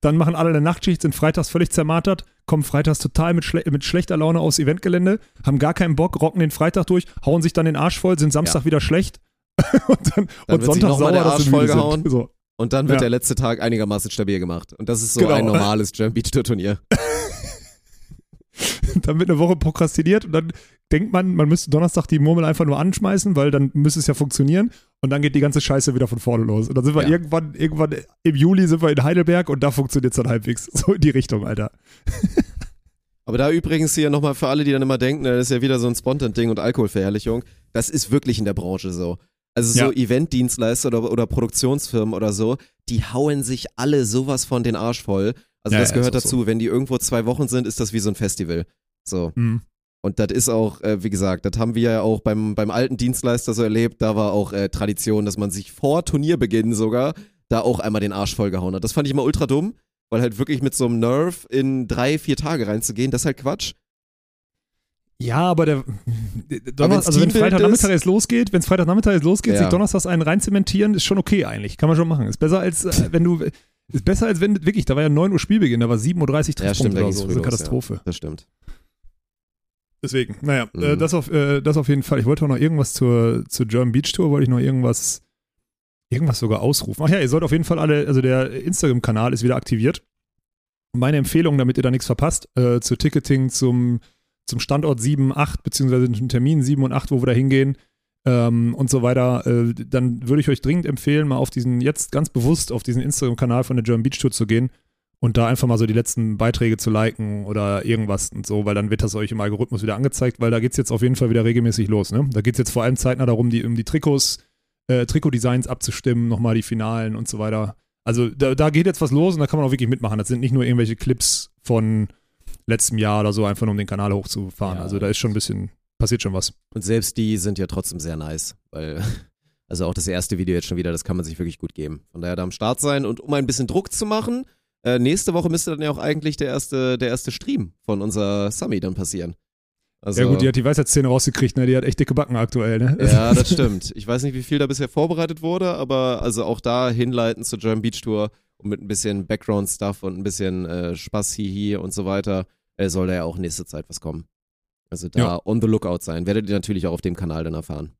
Dann machen alle eine Nachtschicht, sind freitags völlig zermartert, kommen freitags total mit, schle mit schlechter Laune aufs Eventgelände, haben gar keinen Bock, rocken den Freitag durch, hauen sich dann den Arsch voll, sind Samstag wieder schlecht [laughs] und dann, Dann und wird Sonntag noch mal sauer, der Arsch vollgehauen. So. Und dann wird Ja. der letzte Tag einigermaßen stabil gemacht. Und das ist so Genau. ein [laughs] normales Jam Beach Turnier. [laughs] dann wird eine Woche prokrastiniert und dann denkt man, man müsste Donnerstag die Murmel einfach nur anschmeißen, weil dann müsste es ja funktionieren und dann geht die ganze Scheiße wieder von vorne los. Und dann sind wir Ja. irgendwann, irgendwann im Juli sind wir in Heidelberg und da funktioniert es dann halbwegs. So in die Richtung, Alter. Aber da übrigens hier nochmal für alle, die dann immer denken, das ist ja wieder so ein Spontan-Ding und Alkoholverherrlichung. Das ist wirklich in der Branche so. Also so Ja. Eventdienstleister oder, oder Produktionsfirmen oder so, die hauen sich alle sowas von den Arsch voll. Also Ja, das ja, gehört dazu. Wenn die irgendwo zwei Wochen sind, ist das wie so ein Festival. So. Mhm. Und das ist auch, äh, wie gesagt, das haben wir ja auch beim, beim alten Dienstleister so erlebt. Da war auch äh, Tradition, dass man sich vor Turnierbeginn sogar da auch einmal den Arsch vollgehauen hat. Das fand ich immer ultra dumm, weil halt wirklich mit so einem Nerv in drei, vier Tage reinzugehen, das ist halt Quatsch. Ja, aber der Donner, also wenn Freitagnachmittag jetzt losgeht, wenn es Freitagnachmittag jetzt losgeht, Ja. sich donnerstags einen reinzementieren, ist schon okay eigentlich. Kann man schon machen. Ist besser als äh, wenn du ist besser als wenn wirklich, da war ja 9 Uhr Spielbeginn, da war 7.30 Uhr Ja, Treffpunkt stimmt, da oder so. Das ist eine Katastrophe. Das stimmt. Deswegen, naja, Mhm. äh, das, auf, äh, das auf jeden Fall. Ich wollte auch noch irgendwas zur, zur German Beach Tour, wollte ich noch irgendwas, irgendwas sogar ausrufen. Ach ja, ihr sollt auf jeden Fall alle, also der Instagram-Kanal ist wieder aktiviert. Meine Empfehlung, damit ihr da nichts verpasst, äh, zu Ticketing zum, zum Standort 7, 8, beziehungsweise den Termin 7 und 8, wo wir da hingehen ähm, und so weiter, äh, dann würde ich euch dringend empfehlen, mal auf diesen, jetzt ganz bewusst auf diesen Instagram-Kanal von der German Beach Tour zu gehen und da einfach mal so die letzten Beiträge zu liken oder irgendwas und so, weil dann wird das euch im Algorithmus wieder angezeigt, weil da geht es jetzt auf jeden Fall wieder regelmäßig los. Ne? Da geht es jetzt vor allem zeitnah darum, die, um die Trikots, äh, Trikotdesigns abzustimmen, nochmal die Finalen und so weiter. Also da, da geht jetzt was los und da kann man auch wirklich mitmachen. Das sind nicht nur irgendwelche Clips von letztem Jahr oder so, einfach nur um den Kanal hochzufahren. Ja. Also da ist schon ein bisschen, passiert schon was. Und selbst die sind ja trotzdem sehr nice, weil, [laughs] also auch das erste Video jetzt schon wieder, das kann man sich wirklich gut geben. Von daher da am Start sein und um ein bisschen Druck zu machen, äh, nächste Woche müsste dann ja auch eigentlich der erste, der erste Stream von unserer Summy dann passieren. Also, ja gut, die hat die Weisheitsszene rausgekriegt, ne? Die hat echt dicke Backen aktuell, ne? Ja, [laughs] das stimmt. Ich weiß nicht, wie viel da bisher vorbereitet wurde, aber also auch da hinleiten zur German Beach Tour und mit ein bisschen Background-Stuff und ein bisschen äh, Spaß, hihi und so weiter, äh, soll da ja auch nächste Zeit was kommen. Also da Ja. on the lookout sein. Werdet ihr natürlich auch auf dem Kanal dann erfahren.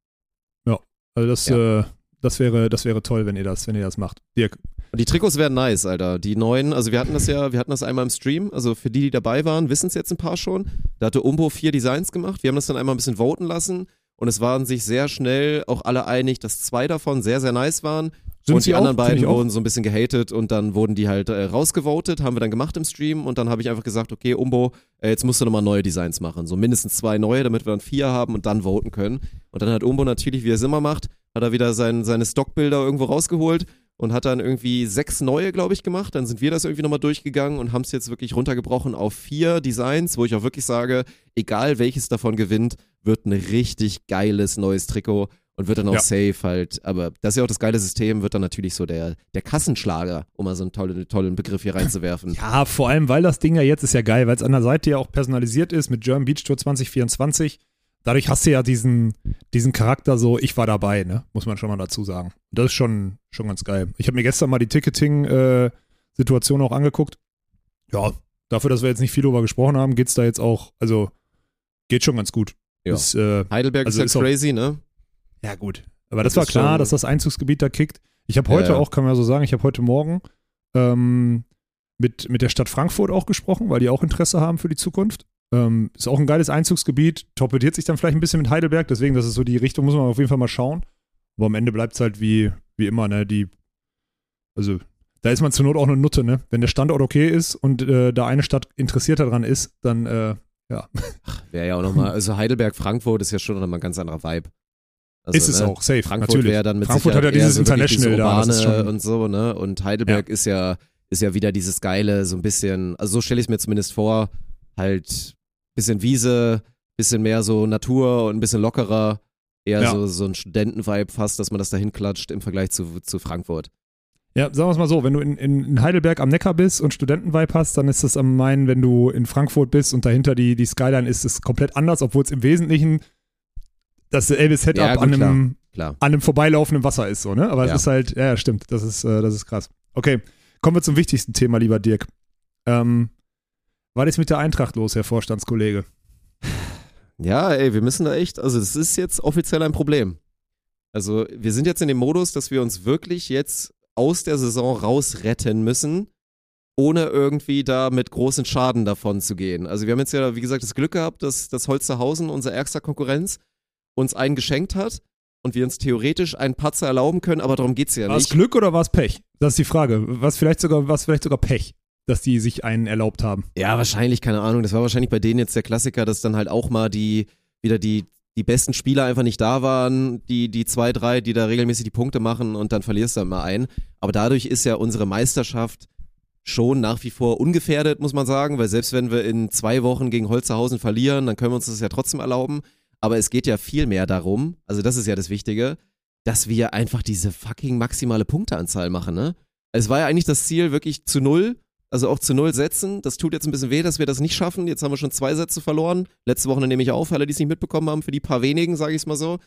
Also das, äh, das wäre, das wäre toll, wenn ihr das, wenn ihr das macht. Dirk. Und die Trikots werden nice, Alter. Die neuen, also wir hatten das ja, wir hatten das einmal im Stream. Also für die, die dabei waren, wissen es jetzt ein paar schon. Da hatte Umbo vier Designs gemacht. Wir haben das dann einmal ein bisschen voten lassen. Und es waren sich sehr schnell auch alle einig, dass zwei davon sehr, sehr nice waren. Sind und die anderen beiden wurden so ein bisschen gehatet und dann wurden die halt äh, rausgevotet, haben wir dann gemacht im Stream und dann habe ich einfach gesagt, okay, Umbo, äh, jetzt musst du nochmal neue Designs machen. So mindestens zwei neue, damit wir dann vier haben und dann voten können. Und dann hat Umbo natürlich, wie er es immer macht, hat er wieder sein, seine Stockbilder irgendwo rausgeholt und hat dann irgendwie sechs neue, glaube ich, gemacht. Dann sind wir das irgendwie nochmal durchgegangen und haben es jetzt wirklich runtergebrochen auf vier Designs, wo ich auch wirklich sage, egal welches davon gewinnt, wird ein richtig geiles neues Trikot und wird dann auch Ja. safe halt. Aber das ist ja auch das geile System, wird dann natürlich so der, der Kassenschlager, um mal so einen tollen, tollen Begriff hier reinzuwerfen. [laughs] Ja, vor allem, weil das Ding ja jetzt ist ja geil, weil es an der Seite ja auch personalisiert ist mit German Beach Tour 2024. Dadurch hast du ja diesen, diesen Charakter so, ich war dabei, ne? Muss man schon mal dazu sagen. Das ist schon, schon ganz geil. Ich habe mir gestern mal die Ticketing-Situation auch angeguckt. Ja, dafür, dass wir jetzt nicht viel darüber gesprochen haben, geht's da jetzt auch, also geht schon ganz gut. Ja. Ist, äh, Heidelberg Also ist ist ja auch- crazy, ne? Ja, gut. Aber das, Das war klar, schon- dass das Einzugsgebiet da kickt. Ich habe heute ja. auch, kann man ja so sagen, ich habe heute Morgen ähm, mit, mit der Stadt Frankfurt auch gesprochen, weil die auch Interesse haben für die Zukunft. Ähm, ist auch ein geiles Einzugsgebiet, torpediert sich dann vielleicht ein bisschen mit Heidelberg, deswegen, das ist so die Richtung, muss man auf jeden Fall mal schauen. Aber am Ende bleibt es halt wie, wie immer, ne, die, also da ist man zur Not auch eine Nutte, ne? Wenn der Standort okay ist und äh, da eine Stadt interessiert daran ist, dann, äh, ja. Wäre ja auch nochmal, also Heidelberg, Frankfurt ist ja schon nochmal ein ganz anderer Vibe. Also, ist es ne, auch, safe, Frankfurt natürlich. wäre dann mit Frankfurt hat ja dieses so International da, urbane schon- und so, ne? Und Heidelberg ist ja ist ja wieder dieses geile, so ein bisschen, also so stelle ich es mir zumindest vor, halt bisschen Wiese, bisschen mehr so Natur und ein bisschen lockerer, eher Ja. so, so ein Studentenvibe fast, dass man das da hinklatscht im Vergleich zu, zu Frankfurt. Ja, sagen wir es mal so, wenn du in, in, Heidelberg am Neckar bist und Studentenvibe hast, dann ist das am meinen, wenn du in Frankfurt bist und dahinter die, die Skyline ist, ist komplett anders, obwohl es im Wesentlichen dasselbe Setup Ja, gut, an, einem, Klar. an einem vorbeilaufenden Wasser ist, so, ne? Aber Ja. es ist halt, ja, ja, stimmt, das ist, äh, das ist krass. Okay, kommen wir zum wichtigsten Thema, lieber Dirk. Ähm, was ist mit der Eintracht los, Herr Vorstandskollege? Ja, ey, wir müssen da echt, also das ist jetzt offiziell ein Problem. Also wir sind jetzt in dem Modus, dass wir uns wirklich jetzt aus der Saison rausretten müssen, ohne irgendwie da mit großen Schaden davon zu gehen. Also wir haben jetzt ja, wie gesagt, das Glück gehabt, dass das Holsterhausen, unser ärgster Konkurrenz, uns einen geschenkt hat und wir uns theoretisch einen Patzer erlauben können, aber darum geht's ja War es nicht. Glück oder war es Pech? Das ist die Frage. Was vielleicht sogar, was vielleicht sogar Pech, dass die sich einen erlaubt haben. Ja, wahrscheinlich, keine Ahnung. Das war wahrscheinlich bei denen jetzt der Klassiker, dass dann halt auch mal die, wieder die, die besten Spieler einfach nicht da waren, die, die zwei, drei, die da regelmäßig die Punkte machen und dann verlierst du immer einen. Aber dadurch ist ja unsere Meisterschaft schon nach wie vor ungefährdet, muss man sagen, weil selbst wenn wir in zwei Wochen gegen Holzerhausen verlieren, dann können wir uns das ja trotzdem erlauben. Aber es geht ja viel mehr darum, also das ist ja das Wichtige, dass wir einfach diese fucking maximale Punkteanzahl machen, ne? Es war ja eigentlich das Ziel, wirklich zu null also auch zu null setzen. Das tut jetzt ein bisschen weh, dass wir das nicht schaffen. Jetzt haben wir schon zwei Sätze verloren. Letzte Woche nehme ich auf, alle, die es nicht mitbekommen haben, für die paar wenigen, sage ich es mal so.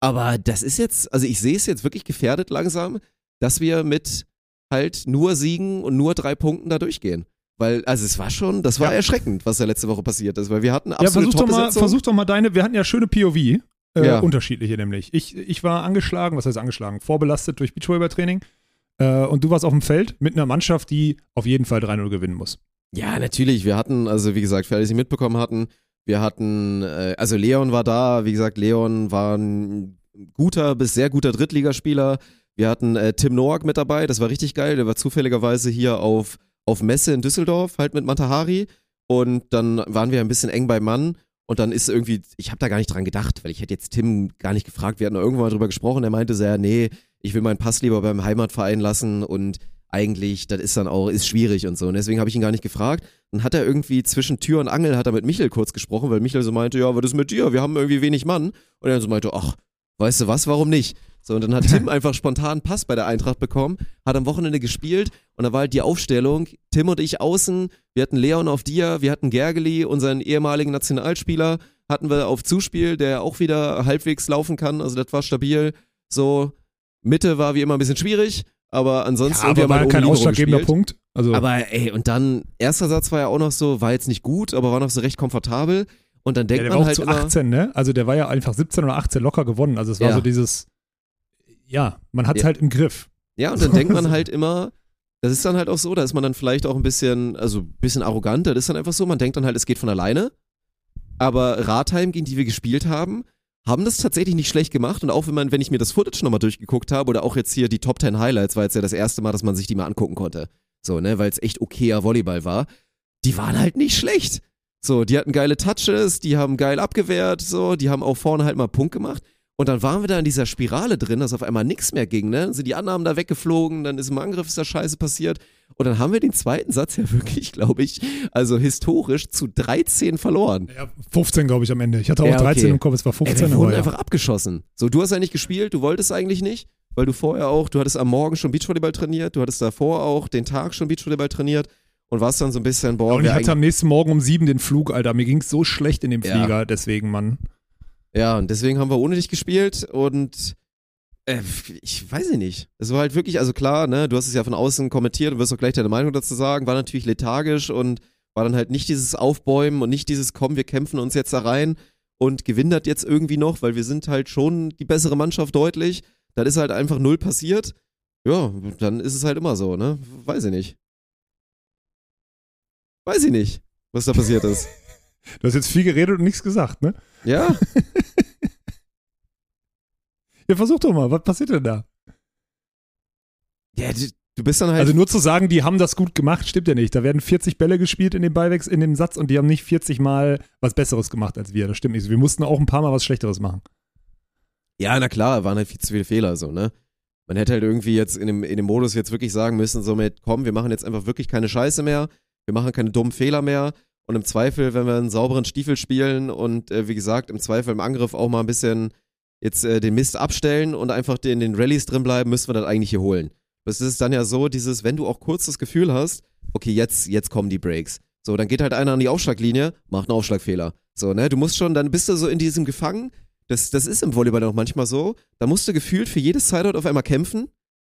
Aber das ist jetzt, also ich sehe es jetzt wirklich gefährdet langsam, dass wir mit halt nur Siegen und nur drei Punkten da durchgehen. Weil, also es war schon, das war Ja. erschreckend, was da letzte Woche passiert ist, weil wir hatten Ja, absolute versuch doch, mal, versuch doch mal deine, wir hatten ja schöne POV, äh, Ja. unterschiedliche nämlich. Ich, ich war angeschlagen, was heißt angeschlagen? Vorbelastet durch Beachvolleyball-Training äh, und du warst auf dem Feld mit einer Mannschaft, die auf jeden Fall 3-0 gewinnen muss. Ja, natürlich. Wir hatten, also wie gesagt, für alle, die es mitbekommen hatten, wir hatten, äh, also Leon war da, wie gesagt, Leon war ein guter bis sehr guter Drittligaspieler. Wir hatten äh, Tim Noack mit dabei, das war richtig geil. Der war zufälligerweise hier auf, auf Messe in Düsseldorf, halt mit Matahari. Und dann waren wir ein bisschen eng beim Mann. Und dann ist irgendwie, ich habe da gar nicht dran gedacht, weil ich hätte jetzt Tim gar nicht gefragt. Wir hatten irgendwann mal drüber gesprochen. Er meinte so, ja, nee, ich will meinen Pass lieber beim Heimatverein lassen und eigentlich, das ist dann auch, ist schwierig und so. Und deswegen habe ich ihn gar nicht gefragt. Dann hat er irgendwie zwischen Tür und Angel hat er mit Michel kurz gesprochen, weil Michel so meinte, ja, was ist mit dir? Wir haben irgendwie wenig Mann. Und er so meinte, ach, weißt du was, warum nicht? So, und dann hat Tim einfach spontan einen Pass bei der Eintracht bekommen, hat am Wochenende gespielt und da war halt die Aufstellung, Tim und ich außen, wir hatten Leon auf dir, wir hatten Gergely, unseren ehemaligen Nationalspieler, hatten wir auf Zuspiel, der auch wieder halbwegs laufen kann, also das war stabil. So, Mitte war wie immer ein bisschen schwierig, aber ansonsten aber wir haben war kein ausschlaggebender. Punkt. Also, Aber ey, und dann, erster Satz war ja auch noch so, war jetzt nicht gut, aber war noch so recht komfortabel. Und dann ja, denkt der war man auch halt zu immer, 18, ne? Also der war ja einfach 17 oder 18 locker gewonnen. Also es war Ja. so dieses, ja, man hat es Ja. halt im Griff. ja, und dann denkt man [laughs] halt immer, das ist dann halt auch so, da ist man dann vielleicht auch ein bisschen, also ein bisschen arrogant, das ist dann einfach so, man denkt dann halt, es geht von alleine. Aber Ratheim, gegen die wir gespielt haben, haben das tatsächlich nicht schlecht gemacht. Und auch wenn man, wenn ich mir das Footage nochmal durchgeguckt habe, oder auch jetzt hier die Top 10 Highlights, war jetzt ja das erste Mal, dass man sich die mal angucken konnte. So, ne, weil es echt okayer Volleyball war. Die waren halt nicht schlecht. So, die hatten geile Touches, die haben geil abgewehrt, so, die haben auch vorne halt mal Punkt gemacht. Und dann waren wir da in dieser Spirale drin, dass auf einmal nichts mehr ging, ne? Dann sind die Annahmen da weggeflogen, dann ist im Angriff ist da Scheiße passiert. Und dann haben wir den zweiten Satz ja [laughs] wirklich, glaube ich, also historisch zu 13 verloren. Ja, 15, glaube ich, am Ende. Ich hatte auch Ja, okay. 13 im Kopf, es war Ey, 15. wir aber wurden ja. einfach abgeschossen. So, du hast ja nicht gespielt, du wolltest eigentlich nicht, weil du vorher auch, du hattest am Morgen schon Beachvolleyball trainiert, du hattest davor auch den Tag schon Beachvolleyball trainiert und warst dann so ein bisschen, boah, Und ich wir hatte am nächsten Morgen um sieben den Flug, Alter. Mir ging es so schlecht in dem Ja. Flieger, deswegen, Mann. Ja, und deswegen haben wir ohne dich gespielt und äh, ich weiß nicht. Es war halt wirklich, also klar, ne, du hast es ja von außen kommentiert und wirst auch gleich deine Meinung dazu sagen, war natürlich lethargisch und war dann halt nicht dieses Aufbäumen und nicht dieses Komm, wir kämpfen uns jetzt da rein und gewinnen das jetzt irgendwie noch, weil wir sind halt schon die bessere Mannschaft deutlich. Dann ist halt einfach null passiert. Ja, dann ist es halt immer so, ne? Weiß ich nicht. Weiß ich nicht, was da passiert ist. [laughs] Du hast jetzt viel geredet und nichts gesagt, ne? Ja, [laughs] Ja, versuch doch mal, was passiert denn da? ja du, du bist dann halt. Also nur zu sagen, die haben das gut gemacht, stimmt ja nicht. Da werden 40 Bälle gespielt in dem Beiwechs in dem Satz und die haben nicht 40 Mal was Besseres gemacht als wir. Das stimmt nicht. Wir mussten auch ein paar Mal was Schlechteres machen. ja, na klar, waren halt viel zu viele Fehler so, ne? Man hätte halt irgendwie jetzt in dem, in dem Modus jetzt wirklich sagen müssen, so mit, komm, wir machen jetzt einfach wirklich keine Scheiße mehr, wir machen keine dummen Fehler mehr und im Zweifel, wenn wir einen sauberen Stiefel spielen und äh, wie gesagt, im Zweifel im Angriff auch mal ein bisschen jetzt äh, den Mist abstellen und einfach in den Rallyes drin bleiben, müssen wir das eigentlich hier holen. Das ist dann ja so, dieses, wenn du auch kurz das Gefühl hast, okay, jetzt, jetzt kommen die Breaks. So, dann geht halt einer an die Aufschlaglinie, macht einen Aufschlagfehler. So, ne, du musst schon, dann bist du so in diesem Gefangen. Das, das ist im Volleyball auch manchmal so. Da musst du gefühlt für jedes Sideout auf einmal kämpfen.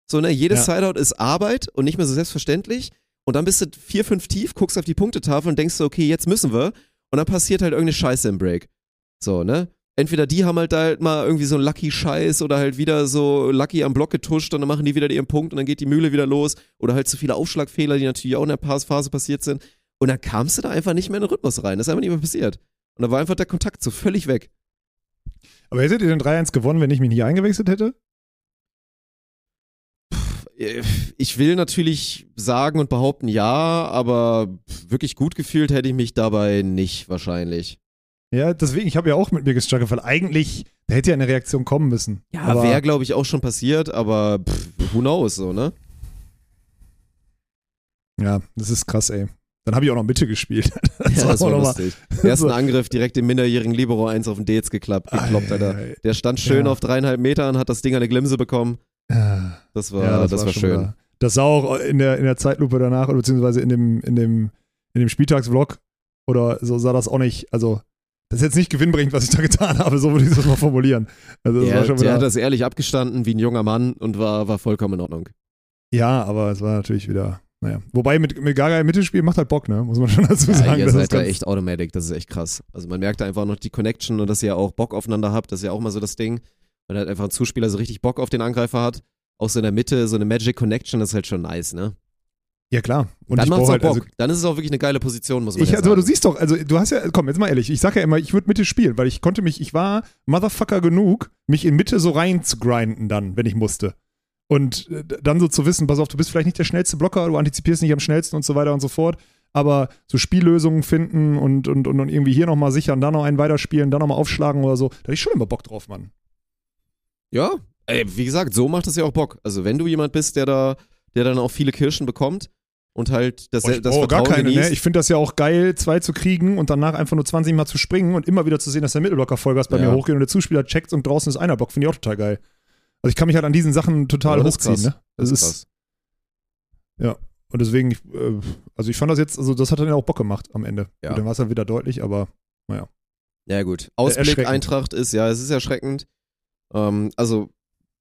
So, ne, jedes Ja. Sideout ist Arbeit und nicht mehr so selbstverständlich. Und dann bist du vier, fünf tief, guckst auf die Punktetafel und denkst so, okay, jetzt müssen wir. Und dann passiert halt irgendeine Scheiße im Break. So, ne? Entweder die haben halt da halt mal irgendwie so einen Lucky-Scheiß oder halt wieder so Lucky am Block getuscht und dann machen die wieder ihren Punkt und dann geht die Mühle wieder los. Oder halt zu viele Aufschlagfehler, die natürlich auch in der Passphase passiert sind. Und dann kamst du da einfach nicht mehr in den Rhythmus rein. Das ist einfach nicht mehr passiert. Und da war einfach der Kontakt so völlig weg. Aber hättet ihr den 3-1 gewonnen, wenn ich mich nicht eingewechselt hätte? Ich will natürlich sagen und behaupten, ja, aber wirklich gut gefühlt hätte ich mich dabei nicht wahrscheinlich. Ja, deswegen, ich habe ja auch mit mir gestruggelt, weil eigentlich, da hätte ja eine Reaktion kommen müssen. Ja, Aber- wäre, glaube ich, auch schon passiert, aber pff, who knows, so, ne? Ja, das ist krass, ey. Dann habe ich auch noch Mitte gespielt. [laughs] Das ja, das auch war noch mal- lustig. Ersten [laughs] So. Angriff direkt dem minderjährigen Libero 1 auf den D jetzt geklappt, gekloppt, Alter. Der stand schön Ja. auf dreieinhalb Metern, hat das Ding eine Glimse bekommen. Ja, Das war, das, war, schon schön. wieder- Das sah auch in der, in der Zeitlupe danach, oder beziehungsweise in dem, in dem, in dem Spieltagsvlog oder so sah das auch nicht, also das ist jetzt nicht gewinnbringend, was ich da [laughs] getan habe, so würde ich das mal formulieren. Also das Ja, war schon der wieder, hat das ehrlich abgestanden wie ein junger Mann und war, war vollkommen in Ordnung. ja, aber es war natürlich wieder, naja. Wobei mit, mit Gaga im Mittelspiel macht halt Bock, ne? Muss man schon dazu Ja, sagen. ihr das seid ist da echt Automatic, das ist echt krass. Also man merkt da einfach noch die Connection und dass ihr auch Bock aufeinander habt, das ist ja auch mal so das Ding. Weil halt einfach ein Zuspieler so richtig Bock auf den Angreifer hat. Auch so in der Mitte, so eine Magic Connection, das ist halt schon nice, ne? Ja, klar. Und dann macht's auch halt, Bock. also, dann ist es auch wirklich eine geile Position, muss man Ich, ja also, sagen. du siehst doch, also du hast ja, komm, jetzt mal ehrlich, ich sag ja immer, ich würde Mitte spielen, weil ich konnte mich, ich war Motherfucker genug, mich in Mitte so rein zu grinden dann, wenn ich musste. Und äh, dann so zu wissen, pass auf, du bist vielleicht nicht der schnellste Blocker, du antizipierst nicht am schnellsten und so weiter und so fort, aber so Spiellösungen finden und, und, und, und irgendwie hier nochmal sichern, da noch einen weiterspielen, dann nochmal aufschlagen oder so, da hatte ich schon immer Bock drauf, Mann. Ja, ey, wie gesagt, so macht es ja auch Bock. Also wenn du jemand bist, der da, der dann auch viele Kirschen bekommt und halt das, Boah, ich das brauche Vertrauen gar keine, genießt. ne? Ich finde das ja auch geil, zwei zu kriegen und danach einfach nur 20 Mal zu springen und immer wieder zu sehen, dass der Mittelblocker Vollgas bei Ja. mir hochgeht und der Zuspieler checkt und draußen ist einer Block. Finde ich auch total geil. Also ich kann mich halt an diesen Sachen total Ja, das hochziehen, krass. ne? Das, ist, krass. und deswegen, ich, äh, also ich fand das jetzt, also das hat dann ja auch Bock gemacht am Ende. Ja. Gut, dann war es halt wieder deutlich, aber Ja, gut. Ausblick erschreckend. Eintracht ist, ja, es ist erschreckend. Ähm, also,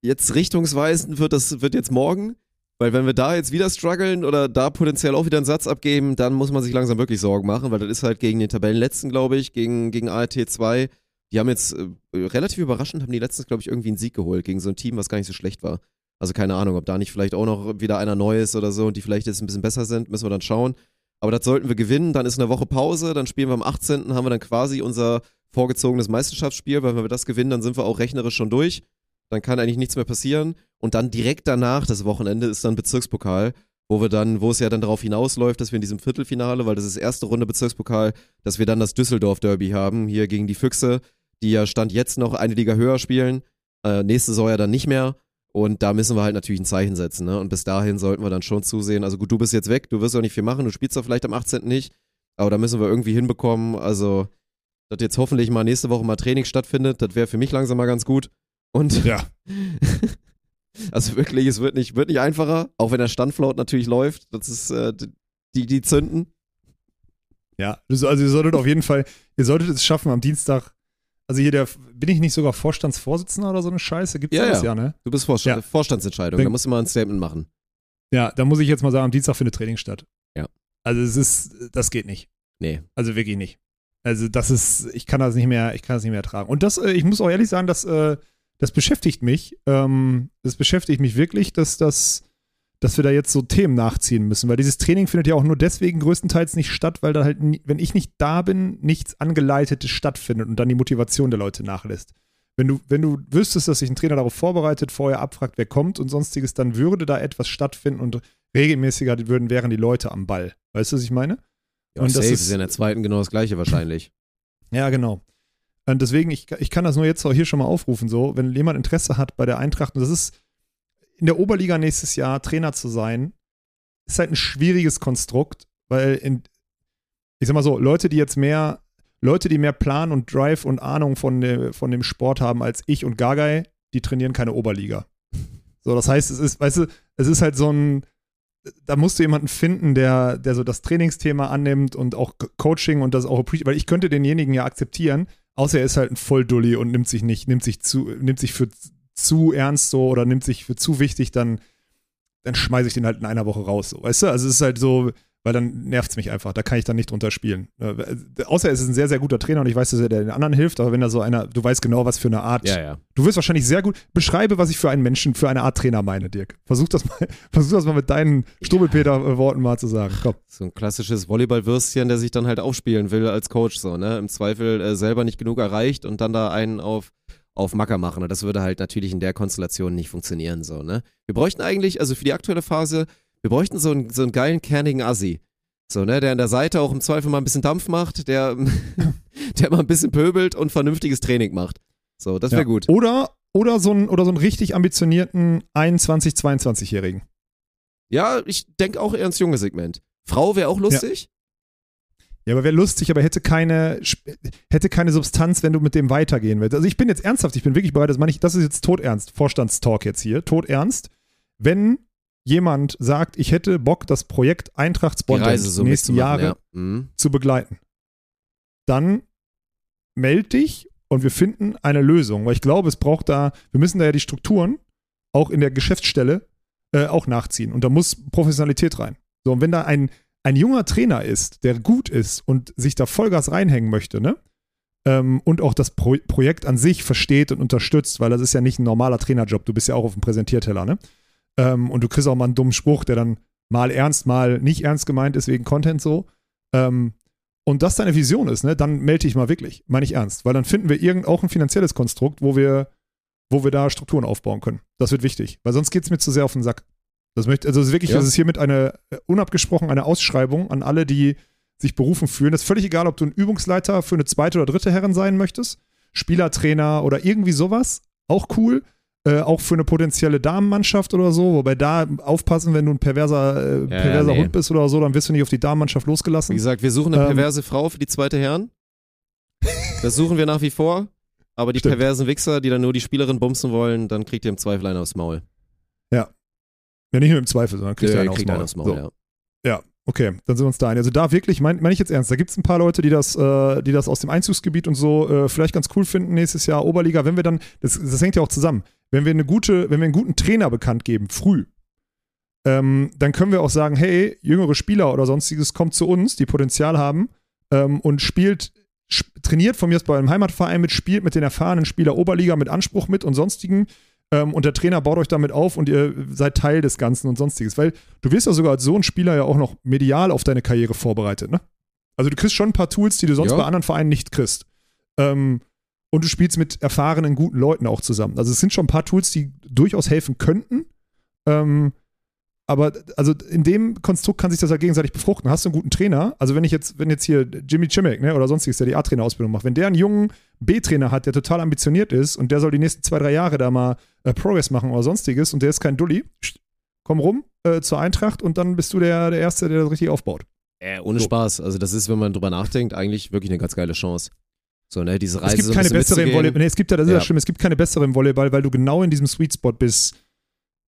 jetzt richtungsweisend wird das, wird jetzt morgen, weil wenn wir da jetzt wieder strugglen oder da potenziell auch wieder einen Satz abgeben, dann muss man sich langsam wirklich Sorgen machen, weil das ist halt gegen den Tabellenletzten, glaube ich, gegen, gegen ART 2. Die haben jetzt äh, relativ überraschend, haben die letztens, glaube ich, irgendwie einen Sieg geholt gegen so ein Team, was gar nicht so schlecht war. Also keine Ahnung, ob da nicht vielleicht auch noch wieder einer neu ist oder so und die vielleicht jetzt ein bisschen besser sind, müssen wir dann schauen. Aber das sollten wir gewinnen, dann ist eine Woche Pause, dann spielen wir am 18. haben wir dann quasi unser vorgezogenes Meisterschaftsspiel, weil wenn wir das gewinnen, dann sind wir auch rechnerisch schon durch. Dann kann eigentlich nichts mehr passieren. Und dann direkt danach, das Wochenende, ist dann Bezirkspokal, wo wir dann, wo es ja dann darauf hinausläuft, dass wir in diesem Viertelfinale, weil das ist erste Runde Bezirkspokal, dass wir dann das Düsseldorf-Derby haben, hier gegen die Füchse, die ja Stand jetzt noch eine Liga höher spielen. Äh, nächste Saison ja dann nicht mehr. Und da müssen wir halt natürlich ein Zeichen setzen. Ne? Und bis dahin sollten wir dann schon zusehen. Also gut, du bist jetzt weg, du wirst auch nicht viel machen, du spielst doch vielleicht am 18. nicht. Aber da müssen wir irgendwie hinbekommen. Also, dass jetzt hoffentlich mal nächste Woche mal Training stattfindet, das wäre für mich langsam mal ganz gut. Und ja. [laughs] also wirklich, es wird nicht, wird nicht einfacher, auch wenn der Standflaut natürlich läuft. Das ist äh, die, die zünden. Ja, also ihr solltet auf jeden Fall, ihr solltet es schaffen am Dienstag. Also hier der, bin ich nicht sogar Vorstandsvorsitzender oder so eine Scheiße? Gibt's Ja, das ja. ja, ne? Du bist Vorsta Ja. Vorstandsentscheidung, Wenn- da musst du mal ein Statement machen. Ja, da muss ich jetzt mal sagen, am Dienstag findet Training statt. Ja. Also es ist, das geht nicht. Nee. Also wirklich nicht. Also das ist, ich kann das nicht mehr, ich kann das nicht mehr ertragen. Und das, äh, ich muss auch ehrlich sagen, dass, äh, das beschäftigt mich. Ähm, das beschäftigt mich wirklich, dass das, dass wir da jetzt so Themen nachziehen müssen, weil dieses Training findet ja auch nur deswegen größtenteils nicht statt, weil da halt, wenn ich nicht da bin, nichts Angeleitetes stattfindet und dann die Motivation der Leute nachlässt. Wenn du, wenn du wüsstest, dass sich ein Trainer darauf vorbereitet, vorher abfragt, wer kommt und sonstiges, dann würde da etwas stattfinden und regelmäßiger würden, wären die Leute am Ball. Weißt du, was ich meine? Ja, Und das ist, ist- ja in der zweiten genau das gleiche wahrscheinlich. Ja, genau. Und deswegen, ich, ich kann das nur jetzt auch hier schon mal aufrufen, so, wenn jemand Interesse hat bei der Eintracht, und das ist in der Oberliga nächstes Jahr Trainer zu sein, ist halt ein schwieriges Konstrukt, weil in, ich sag mal so, Leute, die jetzt mehr, Leute, die mehr Plan und Drive und Ahnung von, der, von dem Sport haben als ich und Gagai, die trainieren keine Oberliga. So, das heißt, es ist, weißt du, es ist halt so ein, da musst du jemanden finden, der, der so das Trainingsthema annimmt und auch Co- Coaching und das auch weil ich könnte denjenigen ja akzeptieren, außer er ist halt ein Volldulli und nimmt sich nicht, nimmt sich zu, nimmt sich für zu ernst so oder nimmt sich für zu wichtig, dann, dann schmeiße ich den halt in einer Woche raus, so, weißt du? Also es ist halt so, weil dann nervt es mich einfach, da kann ich dann nicht drunter spielen. Äh, außer er ist ein sehr, sehr guter Trainer und ich weiß, dass er den anderen hilft, aber wenn da so einer, du weißt genau, was für eine Art Ja, ja. Du wirst wahrscheinlich sehr gut. Beschreibe, was ich für einen Menschen, für eine Art Trainer meine, Dirk. Versuch das mal, [laughs] versuch das mal mit deinen Strubbelpeter-Worten mal zu sagen. Komm. So ein klassisches Volleyballwürstchen, der sich dann halt aufspielen will als Coach, so, ne? Im Zweifel äh, selber nicht genug erreicht und dann da einen auf, auf Macker machen. Und das würde halt natürlich in der Konstellation nicht funktionieren, so, ne? Wir bräuchten eigentlich, also für die aktuelle Phase, wir bräuchten so einen, so einen geilen, kernigen Assi. So, ne, der an der Seite auch im Zweifel mal ein bisschen Dampf macht, der, [laughs] der mal ein bisschen pöbelt und vernünftiges Training macht. So, das wäre Ja. gut. Oder, oder, so einen, oder so einen richtig ambitionierten 21-, 22-Jährigen. Ja, ich denke auch eher ins junge Segment. Frau wäre auch lustig. Ja, aber wäre lustig, aber hätte keine, hätte keine Substanz, wenn du mit dem weitergehen willst. Also ich bin jetzt ernsthaft, ich bin wirklich bereit, das meine ich, das ist jetzt todernst, Vorstandstalk jetzt hier, todernst. Wenn jemand sagt, ich hätte Bock, das Projekt Eintracht Reise so die nächsten Jahre ja. Mhm. zu begleiten, dann meld dich und wir finden eine Lösung. Weil ich glaube, es braucht da, wir müssen da ja die Strukturen auch in der Geschäftsstelle äh, auch nachziehen. Und da muss Professionalität rein. So, und wenn da ein, ein junger Trainer ist, der gut ist und sich da Vollgas reinhängen möchte, ne? Ähm, und auch das Pro Projekt an sich versteht und unterstützt, weil das ist ja nicht ein normaler Trainerjob, du bist ja auch auf dem Präsentierteller, ne? Ähm, und du kriegst auch mal einen dummen Spruch, der dann mal ernst, mal nicht ernst gemeint ist wegen Content so. Ähm, und das deine Vision ist, ne, dann melde ich mal wirklich, meine ich ernst, weil dann finden wir irgend auch ein finanzielles Konstrukt, wo wir, wo wir da Strukturen aufbauen können. Das wird wichtig, weil sonst geht es mir zu sehr auf den Sack. Das möchte, also es ist wirklich, Ja. das ist hiermit eine unabgesprochen eine Ausschreibung an alle, die sich berufen fühlen. Das ist völlig egal, ob du ein Übungsleiter für eine zweite oder dritte Herren sein möchtest, Spielertrainer oder irgendwie sowas, auch cool. Äh, auch für eine potenzielle Damenmannschaft oder so, wobei da aufpassen, wenn du ein perverser, äh, Ja, perverser nee. Hund bist oder so, dann wirst du nicht auf die Damenmannschaft Wie losgelassen. gesagt, wir suchen eine Ähm. perverse Frau für die zweite Herren. Das suchen wir nach wie vor. Aber die Stimmt. perversen Wichser, die dann nur die Spielerin bumsen wollen, dann kriegt ihr im Zweifel einen aufs Maul. Ja, nicht nur im Zweifel, sondern kriegst du Ja, einen ihr aufs kriegt Maul. einen aufs Maul, so. ja. Ja, okay, dann sind wir uns da einig. Also da wirklich, meine mein ich jetzt ernst, da gibt es ein paar Leute, die das, äh, die das aus dem Einzugsgebiet und so äh, vielleicht ganz cool finden nächstes Jahr Oberliga, wenn wir dann, das, das hängt ja auch zusammen, wenn wir eine gute, wenn wir einen guten Trainer bekannt geben, früh, ähm, dann können wir auch sagen, hey, jüngere Spieler oder sonstiges kommt zu uns, die Potenzial haben ähm, und spielt, sp trainiert von mir aus bei einem Heimatverein mit, spielt mit den erfahrenen Spieler Oberliga mit Anspruch mit und sonstigen ähm, und der Trainer baut euch damit auf und ihr seid Teil des Ganzen und sonstiges, weil du wirst ja sogar als so ein Spieler ja auch noch medial auf deine Karriere vorbereitet, ne? Also du kriegst schon ein paar Tools, die du sonst Ja. bei anderen Vereinen nicht kriegst. Ähm, und du spielst mit erfahrenen, guten Leuten auch zusammen. Also es sind schon ein paar Tools, die durchaus helfen könnten. Ähm, aber also in dem Konstrukt kann sich das ja gegenseitig befruchten. Hast du einen guten Trainer? Also wenn ich jetzt, wenn jetzt hier Jimmy Chimek, ne, oder sonstiges, der die A-Trainer-Ausbildung macht, wenn der einen jungen B-Trainer hat, der total ambitioniert ist und der soll die nächsten zwei, drei Jahre da mal äh, Progress machen oder sonstiges und der ist kein Dulli, komm rum äh, zur Eintracht und dann bist du der, der Erste, der das richtig aufbaut. Äh, ohne So. Spaß. Also das ist, wenn man drüber nachdenkt, eigentlich wirklich eine ganz geile Chance. So, ne, diese Es Reise gibt so ein keine bisschen bessere im. Volleyball. Nee, es gibt ja, das ist ja Ja. schlimm, es gibt keine bessere im Volleyball, weil du genau in diesem Sweet Spot bist,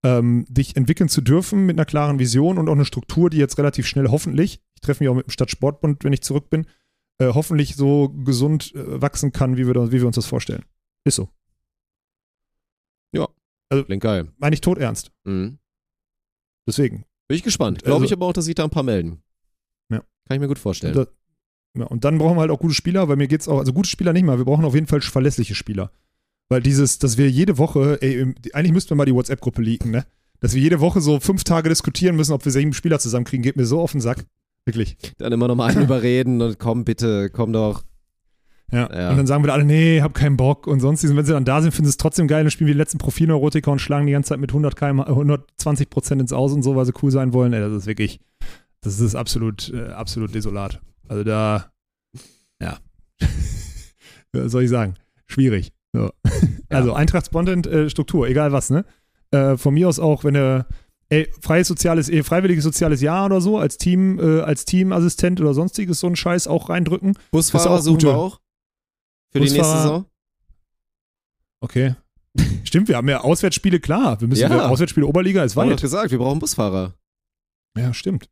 ähm, dich entwickeln zu dürfen mit einer klaren Vision und auch eine Struktur, die jetzt relativ schnell hoffentlich, ich treffe mich auch mit dem Stadtsportbund, wenn ich zurück bin, äh, hoffentlich so gesund äh, wachsen kann, wie wir, da- wie wir uns das vorstellen. Ist so. Klingt geil. Meine ich tot ernst. Mhm. Deswegen. Bin ich gespannt. Glaube Also- ich aber auch, dass sich da ein paar melden. Ja. Kann ich mir gut vorstellen. Da, ja, und dann brauchen wir halt auch gute Spieler, weil mir geht's auch, also gute Spieler nicht mal, wir brauchen auf jeden Fall verlässliche Spieler. Weil dieses, dass wir jede Woche, ey, eigentlich müssten wir mal die WhatsApp-Gruppe leaken, ne? dass wir jede Woche so fünf Tage diskutieren müssen, ob wir sieben Spieler zusammenkriegen, geht mir so auf den Sack. Wirklich. Dann immer noch mal einen [laughs] überreden und komm bitte, komm doch. Ja. Ja. Und dann sagen wir alle, nee, hab keinen Bock und sonstiges. Und wenn sie dann da sind, finden sie es trotzdem geil und spielen wie die letzten Profilneurotiker und schlagen die ganze Zeit mit 100 km, 120 Prozent ins Aus und so, weil sie cool sein wollen. Ey, das ist wirklich, das ist absolut, äh, absolut desolat. Also da, [laughs] ja. Was soll ich sagen? Schwierig. So. [laughs] Also Eintracht-Spontent-Struktur, egal was, ne? Äh, von mir aus auch, wenn er ey, freies soziales, eh, freiwilliges soziales Jahr oder so, als Team, äh, als Teamassistent oder sonstiges so einen Scheiß auch reindrücken. Busfahrer auch suchen wir auch. Für die nächste Busfahrer- Saison. Okay. [laughs] Stimmt, wir haben ja Auswärtsspiele, klar. Wir müssen Ja. Auswärtsspiele Oberliga wir weit. doch gesagt, wir brauchen Busfahrer. Ja, stimmt.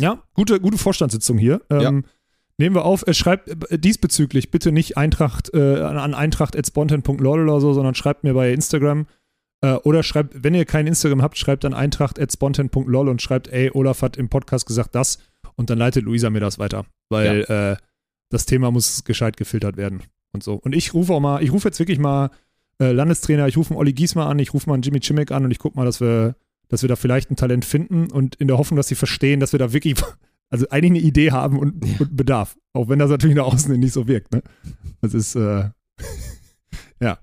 Ja, gute, gute Vorstandssitzung hier. Ähm, Ja. Nehmen wir auf, äh, schreibt äh, diesbezüglich bitte nicht Eintracht äh, an an eintracht.spontan.lol oder so, sondern schreibt mir bei Instagram äh, oder schreibt, wenn ihr kein Instagram habt, schreibt dann eintracht.spontan.lol und schreibt, ey, Olaf hat im Podcast gesagt das und dann leitet Luisa mir das weiter, weil äh, das Thema muss gescheit gefiltert werden und so. Und ich rufe auch mal, ich rufe jetzt wirklich mal äh, Landestrainer, ich rufe einen Olli Giesmer an, ich rufe mal einen Jimmy Chimek an und ich gucke mal, dass wir, dass wir da vielleicht ein Talent finden und in der Hoffnung, dass sie verstehen, dass wir da wirklich, [laughs] also eigentlich eine Idee haben und, Ja. und Bedarf. Auch wenn das natürlich nach außen nicht so wirkt, ne? Das ist, äh, [laughs] ja.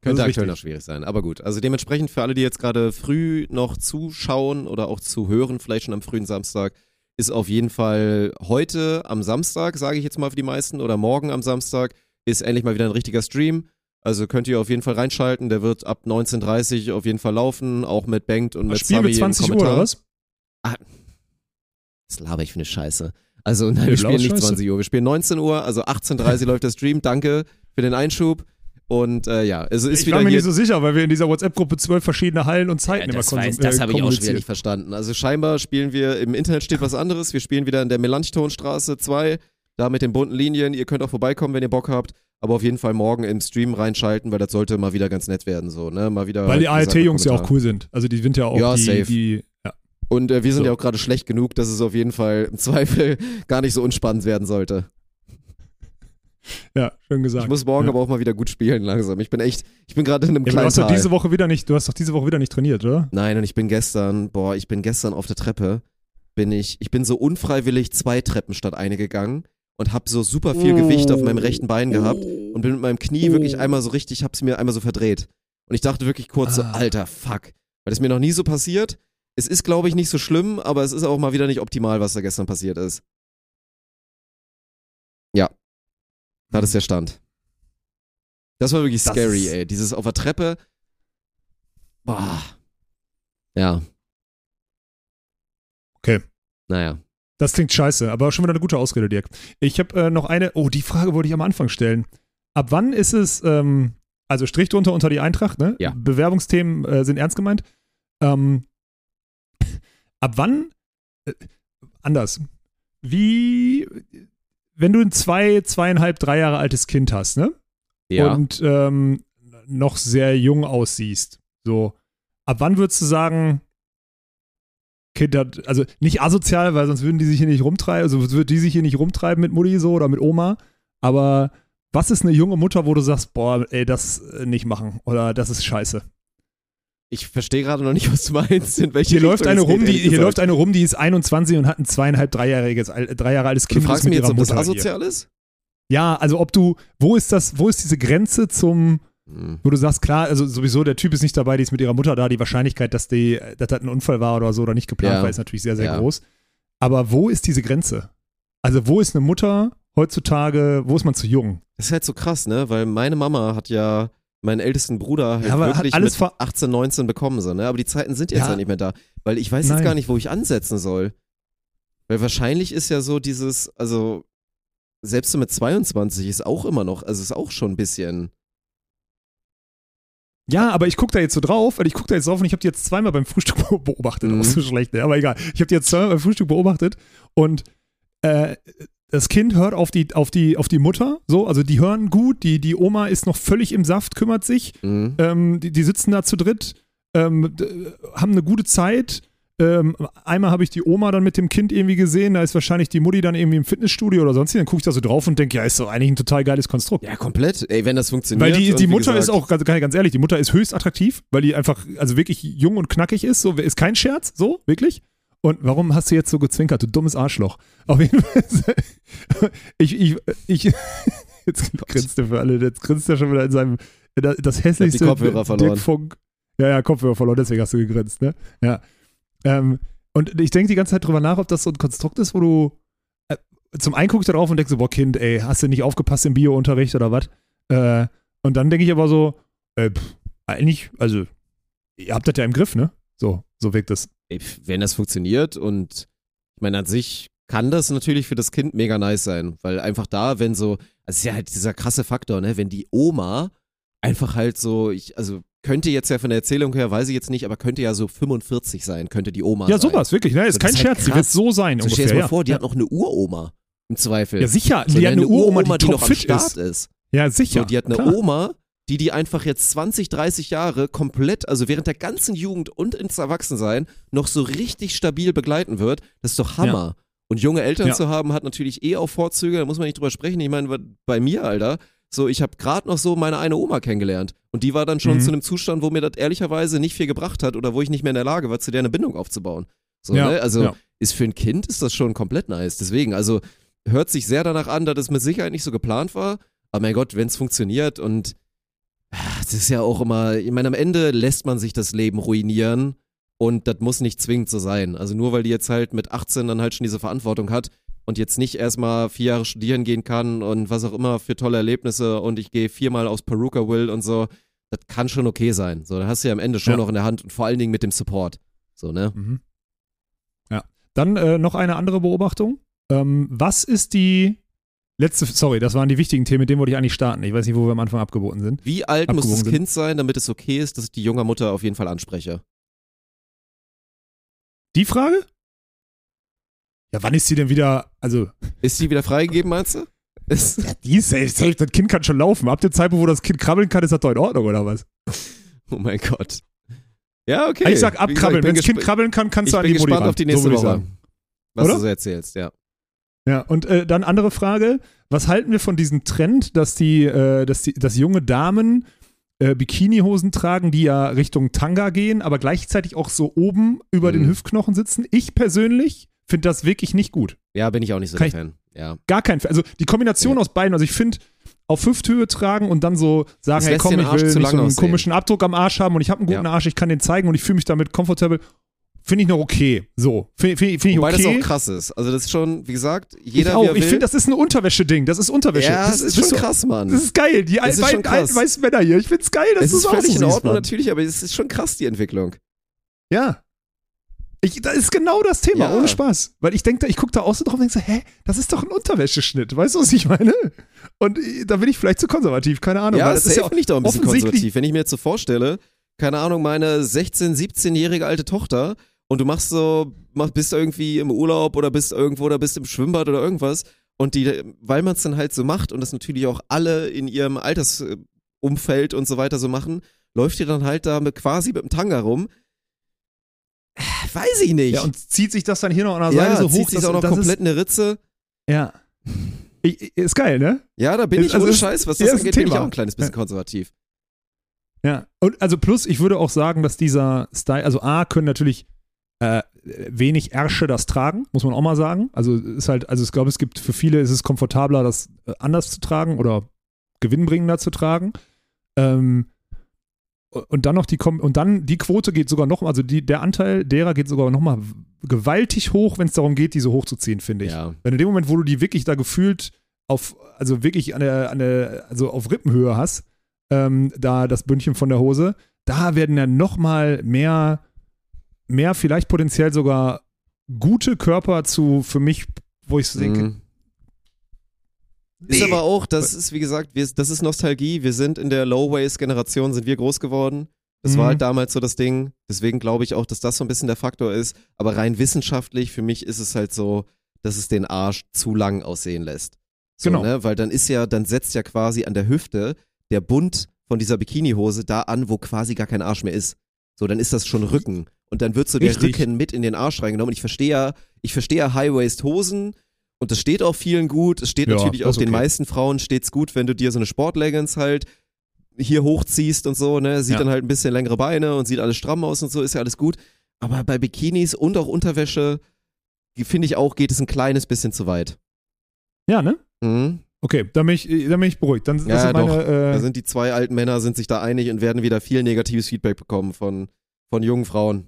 Könnte aktuell noch schwierig sein, aber gut. Also dementsprechend für alle, die jetzt gerade früh noch zuschauen oder auch zu hören, vielleicht schon am frühen Samstag, ist auf jeden Fall heute am Samstag, sage ich jetzt mal für die meisten, oder morgen am Samstag, ist endlich mal wieder ein richtiger Stream. Also könnt ihr auf jeden Fall reinschalten. Der wird ab 19.30 auf jeden Fall laufen, auch mit Bengt und mit Spielen Sami wir im 20 Uhr oder was? Was laber ich für eine Scheiße? Also nein, Nee, wir spielen nicht Scheiße. 20 Uhr, wir spielen 19 Uhr, also 18.30 [laughs] läuft der Stream. Danke für den Einschub. Und äh, ja, es ist ich wieder war mir hier nicht so sicher, weil wir in dieser WhatsApp-Gruppe zwölf verschiedene Hallen und Zeiten Ja, das immer weiß, konsum- das äh, habe ich auch schon wieder nicht verstanden. Also scheinbar spielen wir, im Internet steht was anderes. Wir spielen wieder in der Melanchthonstraße 2, da mit den bunten Linien. Ihr könnt auch vorbeikommen, wenn ihr Bock habt. Aber auf jeden Fall morgen im Stream reinschalten, weil das sollte mal wieder ganz nett werden. So, ne? Mal wieder. Weil die ART-Jungs ja auch cool sind. Also die sind ja auch Ja, die, safe. die. Und äh, wir sind So. ja auch gerade schlecht genug, dass es auf jeden Fall im Zweifel [laughs] gar nicht so unspannend werden sollte. ja, schön gesagt. Ich muss morgen ja. aber auch mal wieder gut spielen langsam. Ich bin echt, ich bin gerade in einem Ja, aber du kleinen hast doch diese Woche wieder nicht, du hast doch diese Woche wieder nicht trainiert, oder? Nein, und ich bin gestern, boah, ich bin gestern auf der Treppe, bin ich, ich bin so unfreiwillig zwei Treppen statt eine gegangen und habe so super viel Gewicht auf meinem rechten Bein gehabt und bin mit meinem Knie wirklich einmal so richtig, hab's mir einmal so verdreht. Und ich dachte wirklich kurz so, Ah. alter, fuck. Weil das mir noch nie so passiert. Es ist, glaube ich, nicht so schlimm, aber es ist auch mal wieder nicht optimal, was da gestern passiert ist. Ja. Das ist der Stand. Das war wirklich Das scary, ist- ey. Dieses auf der Treppe. Boah. Ja. Okay. Naja. Das klingt scheiße, aber schon wieder eine gute Ausrede, Dirk. Ich habe äh, noch eine, oh, die Frage wollte ich am Anfang stellen. Ab wann ist es, ähm, also Strich drunter unter die Eintracht, ne? Ja. Bewerbungsthemen äh, sind ernst gemeint. Ähm, ab wann, äh, anders, wie, wenn du ein zwei, zweieinhalb, drei Jahre altes Kind hast, ne? Ja. und ähm, noch sehr jung aussiehst. So, ab wann würdest du sagen, Kind hat, also nicht asozial, weil sonst würden die sich hier nicht rumtreiben, also würde die sich hier nicht rumtreiben mit Mutti so oder mit Oma, aber was ist eine junge Mutter, wo du sagst, boah, ey, das äh, nicht machen oder das ist scheiße. ich verstehe gerade noch nicht, was du meinst. In welche Hier läuft eine rum, die, hier gesagt. läuft eine rum, die ist 21 und hat ein zweieinhalb, dreijähriges, drei Jahre altes Du Kind. fragst ist mit mich jetzt, ob das Mutter hier. asozial ist? Ja, also ob du, wo ist das, wo ist diese Grenze zum, Hm. Wo du sagst, klar, also sowieso der Typ ist nicht dabei, die ist mit ihrer Mutter da. Die Wahrscheinlichkeit, dass, die, dass das ein Unfall war oder so oder nicht geplant Ja. war, ist natürlich sehr, sehr Ja. groß. Aber wo ist diese Grenze? Also, wo ist eine Mutter heutzutage, wo ist man zu jung? Das ist halt so krass, ne? Weil meine Mama hat ja meinen ältesten Bruder halt Ja, wirklich alles mit ver- 18, 19 bekommen, so, ne? Aber die Zeiten sind jetzt Ja. ja, nicht mehr da. Weil ich weiß jetzt Nein. gar nicht, wo ich ansetzen soll. Weil wahrscheinlich ist ja so dieses, also selbst mit 22 ist auch immer noch, also ist auch schon ein bisschen. Ja, aber ich gucke da jetzt so drauf, weil ich gucke da jetzt drauf und ich habe die jetzt zweimal beim Frühstück [laughs] beobachtet. Mhm. Auch so schlecht, ne? aber egal. Ich habe die jetzt zweimal beim Frühstück beobachtet und äh, das Kind hört auf die, auf, die, auf die Mutter, so, also die hören gut, die, die Oma ist noch völlig im Saft, kümmert sich, Mhm. ähm, die, die sitzen da zu dritt, ähm, haben eine gute Zeit, ähm, einmal habe ich die Oma dann mit dem Kind irgendwie gesehen, da ist wahrscheinlich die Mutti dann irgendwie im Fitnessstudio oder sonst, dann gucke ich da so drauf und denke, ja, ist doch eigentlich ein total geiles Konstrukt. Ja, komplett. Ey, wenn das funktioniert. Weil die, die Mutter ist gesagt- auch, ganz, ganz ehrlich, die Mutter ist höchst attraktiv, weil die einfach, also wirklich jung und knackig ist, so, ist kein Scherz, so, wirklich. Und warum hast du jetzt so gezwinkert, du dummes Arschloch? Auf jeden Fall, [laughs] ich, ich, ich, [laughs] jetzt grinst er für alle, jetzt grinst er schon wieder in seinem, das, das hässlichste Kopfhörer verloren. Dirk Funk. Ja, ja, Kopfhörer verloren, deswegen hast du gegrinst, ne? Ja. Ähm, und ich denke die ganze Zeit drüber nach, ob das so ein Konstrukt ist, wo du äh, zum einen gucke ich da drauf und denke so, boah, Kind, ey, hast du nicht aufgepasst im Bio-Unterricht oder was? Äh, und dann denke ich aber so, äh, pff, eigentlich, also, ihr habt das ja im Griff, ne? So, so wirkt pf, wenn das funktioniert und ich meine, an sich kann das natürlich für das Kind mega nice sein, weil einfach da, wenn so, also es ist ja halt dieser krasse Faktor, ne, wenn die Oma einfach halt so, ich, also könnte jetzt ja von der Erzählung her, weiß ich jetzt nicht, aber könnte ja so 45 sein, könnte die Oma Ja, sein. sowas, wirklich, ne? Ist Das kein ist halt Scherz, die krass. wird so sein So, stell dir ungefähr. mal ja. vor, die ja. hat noch eine Uroma im Zweifel. ja, sicher, So, die hat eine Uroma, die, die noch am Start ist. ist. Ja, sicher. So, die hat eine klar. Oma, die die einfach jetzt 20, 30 Jahre komplett, also während der ganzen Jugend und ins Erwachsensein noch so richtig stabil begleiten wird. Das ist doch Hammer. Und junge Eltern Ja. zu haben, hat natürlich eh auch Vorzüge, da muss man nicht drüber sprechen. Ich meine, bei mir, Alter, so, ich habe gerade noch so meine eine Oma kennengelernt. Und die war dann schon Mhm. zu einem Zustand, wo mir das ehrlicherweise nicht viel gebracht hat oder wo ich nicht mehr in der Lage war, zu der eine Bindung aufzubauen. So, Ja, ne? Also ja. ist für ein Kind ist das schon komplett nice. Deswegen, also hört sich sehr danach an, dass es mit Sicherheit nicht so geplant war. Aber mein Gott, wenn es funktioniert und ah, das ist ja auch immer, ich meine, am Ende lässt man sich das Leben ruinieren und das muss nicht zwingend so sein. Also nur weil die jetzt halt mit 18 dann halt schon diese Verantwortung hat und jetzt nicht erstmal vier Jahre studieren gehen kann und was auch immer für tolle Erlebnisse und ich gehe viermal aus Peruka will und so, das kann schon okay sein. So, da hast du ja am Ende schon Ja. noch in der Hand und vor allen Dingen mit dem Support. So, ne? Mhm. Ja. Dann äh, noch eine andere Beobachtung. Ähm, was ist die letzte, sorry, das waren die wichtigen Themen, mit denen wollte ich eigentlich starten. Ich weiß nicht, wo wir am Anfang abgeboten sind. Wie alt muss das Abgewogen sind. Kind sein, damit es okay ist, dass ich die junge Mutter auf jeden Fall anspreche? Die Frage? Ja, wann ist sie denn wieder, also, Ist die wieder freigegeben, meinst du? Ist, ja, die ist safe, safe, das Kind kann schon laufen. Ab dem Zeitpunkt, wo das Kind krabbeln kann, ist das doch in Ordnung, oder was? oh mein Gott. Ja, okay. ich sag abkrabbeln. ich bin Wenn das Kind krabbeln kann, kannst Ich du an bin die Mutti gespannt ran. auf die so nächste ich Woche, sagen. was Oder? du so erzählst, ja. Ja, und äh, dann andere Frage. Was halten wir von diesem Trend, dass die, äh, dass die, dass junge Damen äh, Bikinihosen tragen, die ja Richtung Tanga gehen, aber gleichzeitig auch so oben über den Mhm. Hüftknochen sitzen? Ich persönlich finde das wirklich nicht gut. Ja, bin ich auch nicht so Kann der ich- Fan. Ja. Gar kein Fan. Also die Kombination Ja. aus beiden, also ich finde, auf Hüfthöhe tragen und dann so sagen, Das hey komm, ich will zu nicht so einen aussehen. komischen Abdruck am Arsch haben und ich habe einen guten Ja. Arsch, ich kann den zeigen und ich fühle mich damit komfortabel. Finde ich noch okay. So, finde find, find ich Wobei okay. das auch krass ist. Also das ist schon, wie gesagt, jeder ich auch. Ich finde, das ist ein Unterwäsche-Ding. Das ist Unterwäsche. ja, das ist bist schon du- krass, Mann. Das ist geil. Die Das al- ist schon beiden krass. alten weißen Männer hier. Ich find's geil, dass es du ist es auch so völlig in Ordnung Mann. natürlich, aber es ist schon krass, die Entwicklung. Ja. Ich, das ist genau das Thema, Ja. ohne Spaß. Weil ich denke, ich gucke da auch so drauf und denke so, hä, das ist doch ein Unterwäscheschnitt. Weißt du, was ich meine? Und äh, da bin ich vielleicht zu konservativ, keine Ahnung. Ja, das ist ja finde ich doch ein bisschen offensichtlich- konservativ. Wenn ich mir jetzt so vorstelle, keine Ahnung, meine 16-, 17-jährige alte Tochter und du machst so, mach, bist irgendwie im Urlaub oder bist irgendwo oder bist im Schwimmbad oder irgendwas und die, weil man es dann halt so macht und das natürlich auch alle in ihrem Altersumfeld und so weiter so machen, läuft ihr dann halt da mit, quasi mit dem Tanga rum. Äh, Weiß ich nicht. Ja, und zieht sich das dann hier noch an der ja, Seite so zieht hoch, sich dass- auch noch komplett eine Ritze. Ja. Ich, ist geil, ne? Ja, da bin Ist- ich also ohne ist- Scheiß, was ja, das ein angeht, bin ich auch ein kleines bisschen konservativ. Ja, und also plus, ich würde auch sagen, dass dieser Style, also A, können natürlich äh, wenig Ärsche das tragen, muss man auch mal sagen. Also ist halt, also ich glaube, es gibt für viele ist es komfortabler, das äh, anders zu tragen oder gewinnbringender zu tragen. Ähm, und dann noch die Kom und dann die Quote geht sogar noch, also die, der Anteil derer geht sogar noch mal gewaltig hoch, wenn es darum geht, diese hochzuziehen, finde ich. Ja. Wenn in dem Moment, wo du die wirklich da gefühlt auf, also wirklich an der, an der, also auf Rippenhöhe hast, ähm, da das Bündchen von der Hose, da werden dann nochmal mehr, mehr vielleicht potenziell sogar gute Körper zu, für mich, wo ich so denke, Mhm. Ist Nee. aber auch, das ist, wie gesagt, wir, das ist Nostalgie. Wir sind in der Low-Waist-Generation, sind wir groß geworden. Das Mhm. war halt damals so das Ding. Deswegen glaube ich auch, dass das so ein bisschen der Faktor ist. Aber rein wissenschaftlich, für mich ist es halt so, dass es den Arsch zu lang aussehen lässt. So, Genau. Ne? Weil dann ist ja, dann setzt ja quasi an der Hüfte der Bund von dieser Bikinihose da an, wo quasi gar kein Arsch mehr ist. So, dann ist das schon Rücken. und dann wird so der Richtig. Rücken mit in den Arsch reingenommen. Und ich verstehe ja, ich verstehe ja High-Waist-Hosen und das steht auch vielen gut. Es steht Ja, natürlich auch ist den okay. meisten Frauen steht's gut, wenn du dir so eine Sportleggings halt hier hochziehst und so, ne? Sieht Ja. dann halt ein bisschen längere Beine und sieht alles stramm aus und so, ist ja alles gut. Aber bei Bikinis und auch Unterwäsche, finde ich auch, geht es ein kleines bisschen zu weit. Ja, ne? Mhm. Okay, dann bin ich, dann bin ich beruhigt. Dann Ja, sind meine, doch. Da äh, sind die zwei alten Männer, sind sich da einig und werden wieder viel negatives Feedback bekommen von, von jungen Frauen.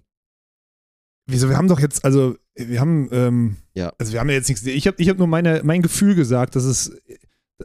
Wieso, wir haben doch jetzt, also, wir haben, ähm, Ja. also wir haben ja jetzt nichts, ich habe ich hab nur meine, mein Gefühl gesagt, dass es,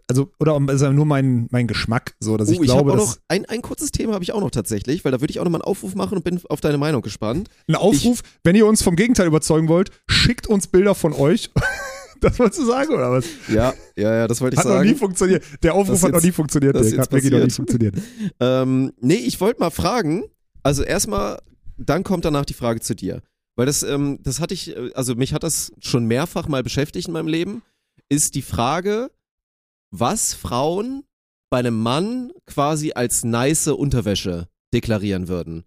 also, oder also nur mein, mein Geschmack, so, dass ich oh, ich glaube, dass noch, ein, ein kurzes Thema habe ich auch noch tatsächlich, weil da würde ich auch noch mal einen Aufruf machen und bin auf deine Meinung gespannt. ein Aufruf, wenn ihr uns vom Gegenteil überzeugen wollt, schickt uns Bilder von euch. [laughs] das wolltest du sagen, oder was? Ja, ja, ja, das wollte ich Hat noch nie sagen. funktioniert. Der Aufruf Das hat noch nie funktioniert, das Hat wirklich noch nie funktioniert. [laughs] Ähm, nee, ich wollte mal fragen, also erstmal, dann kommt danach die Frage zu dir. Weil das, ähm, das hatte ich, äh, also mich hat das schon mehrfach mal beschäftigt in meinem Leben, ist die Frage, was Frauen bei einem Mann quasi als nice Unterwäsche deklarieren würden.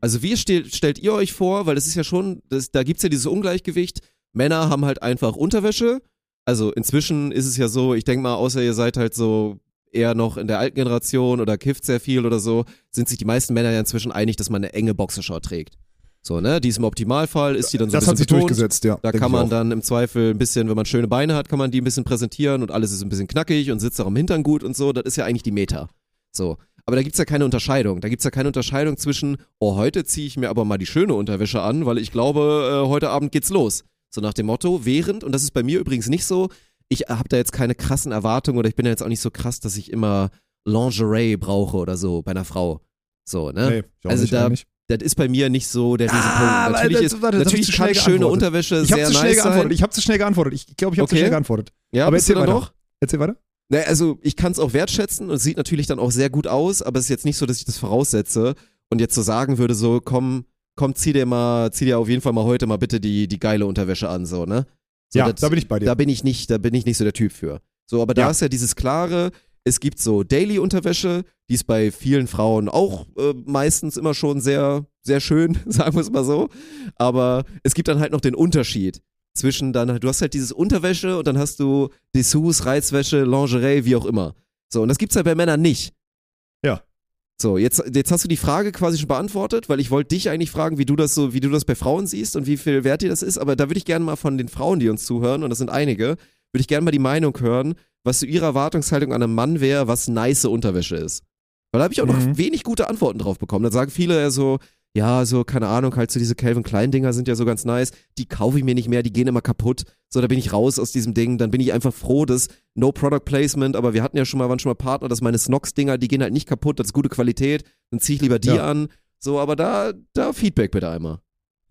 Also wie stel, stellt ihr euch vor, weil das ist ja schon, das, da gibt's ja dieses Ungleichgewicht, Männer haben halt einfach Unterwäsche, also inzwischen ist es ja so, ich denke mal, außer ihr seid halt so eher noch in der alten Generation oder kifft sehr viel oder so, sind sich die meisten Männer ja inzwischen einig, dass man eine enge Boxershort trägt. So, ne? Die ist im Optimalfall, ist die dann so Das ein hat bisschen sich betont. durchgesetzt, ja. Da kann man dann im Zweifel ein bisschen, wenn man schöne Beine hat, kann man die ein bisschen präsentieren und alles ist ein bisschen knackig und sitzt auch am Hintern gut und so. Das ist ja eigentlich die Meta. So. Aber da gibt's ja keine Unterscheidung. Da gibt's ja keine Unterscheidung zwischen, oh, heute ziehe ich mir aber mal die schöne Unterwäsche an, weil ich glaube, äh, heute Abend geht's los. So nach dem Motto, während, und das ist bei mir übrigens nicht so, ich habe da jetzt keine krassen Erwartungen oder ich bin ja jetzt auch nicht so krass, dass ich immer Lingerie brauche oder so bei einer Frau. So, ne? Nee, Also nicht, da-. Das ist bei mir nicht so der Riesenpunkt. Ah, natürlich das- ist, warte, natürlich zu kann schnell schöne. Unterwäsche Ich habe sehr zu schnell nice geantwortet. sein. Ich habe zu schnell geantwortet. Ich glaube, ich habe zu Okay. schnell geantwortet. Ja, Aber erzähl weiter. noch? Erzähl weiter. Naja, also ich kann es auch wertschätzen und es sieht natürlich dann auch sehr gut aus, aber es ist jetzt nicht so, dass ich das voraussetze und jetzt so sagen würde, so komm, komm, zieh dir mal, zieh dir auf jeden Fall mal heute mal bitte die, die geile Unterwäsche an, so, ne? So, ja, das- da bin ich bei dir. da bin ich nicht, da bin ich nicht so der Typ für. So, aber da Ja. ist ja dieses klare, es gibt so Daily-Unterwäsche, die ist bei vielen Frauen auch äh, meistens immer schon sehr, sehr schön, [laughs] sagen wir es mal so. Aber es gibt dann halt noch den Unterschied zwischen dann, du hast halt dieses Unterwäsche und dann hast du Dessous, Reizwäsche, Lingerie, wie auch immer. So, und das gibt's halt bei Männern nicht. Ja. So, jetzt, jetzt hast du die Frage quasi schon beantwortet, weil ich wollte dich eigentlich fragen, wie du das so, wie du das bei Frauen siehst und wie viel wert dir das ist, aber da würde ich gerne mal von den Frauen, die uns zuhören, und das sind einige, würde ich gerne mal die Meinung hören, was so ihre Erwartungshaltung an einem Mann wäre, was nice Unterwäsche ist. Weil da habe ich auch Mhm. noch wenig gute Antworten drauf bekommen. Da sagen viele ja so, ja, so, keine Ahnung, halt so diese Calvin Klein Dinger sind ja so ganz nice. Die kaufe ich mir nicht mehr, die gehen immer kaputt. So, da bin ich raus aus diesem Ding. Dann bin ich einfach froh, dass No Product Placement, aber wir hatten ja schon mal, waren schon mal Partner, dass meine Snox Dinger, die gehen halt nicht kaputt, das ist gute Qualität. Dann ziehe ich lieber die Ja. an. So, aber da, da Feedback bitte einmal.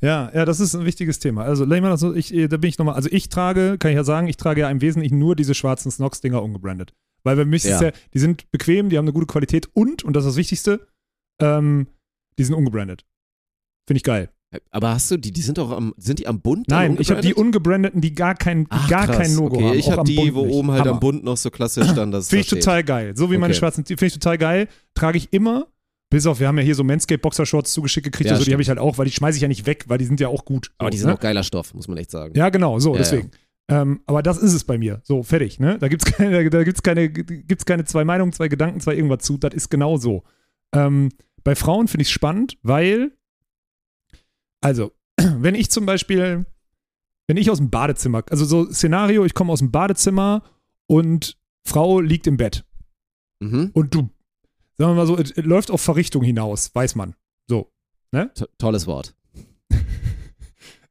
Ja, ja, das ist ein wichtiges Thema. Also, Lehmann, also ich, äh, da bin ich nochmal, also ich trage, kann ich ja sagen, ich trage ja im Wesentlichen nur diese schwarzen Snox-Dinger ungebrandet. Weil bei ist es Ja. ja, die sind bequem, die haben eine gute Qualität und, und das ist das Wichtigste, ähm, die sind ungebrandet. Finde ich geil. Aber hast du die, die sind doch am, sind die am Bund? dann Nein, ich habe die ungebrandet? ungebrandeten, die gar kein, die Ach, gar krass. kein Logo okay, haben. Ich habe die, Bund wo nicht. oben halt Hammer. am Bund noch so klassisch stand, dass Finde ich da total geil. So wie meine Okay. schwarzen, die finde ich total geil. Trage ich immer. Bis auf, wir haben ja hier so Manscape Boxershorts zugeschickt gekriegt, Ja, also die habe ich halt auch, weil die schmeiße ich ja nicht weg, weil die sind ja auch gut. Aber so, die sind ne? auch geiler Stoff, muss man echt sagen. Ja, genau, so, Ja, deswegen. Ähm, aber das ist es bei mir. So, fertig, ne? Da gibt's [laughs] keine, da gibt's keine, gibt's keine zwei Meinungen, zwei Gedanken, zwei irgendwas zu. Das ist genau so. Ähm, bei Frauen finde ich es spannend, weil, also, [clears throat] wenn ich zum Beispiel, wenn ich aus dem Badezimmer, also so Szenario, ich komme aus dem Badezimmer und Frau liegt im Bett Mhm. und du, sagen wir mal so, es, es läuft auf Verrichtung hinaus, weiß man. So. To tolles Wort.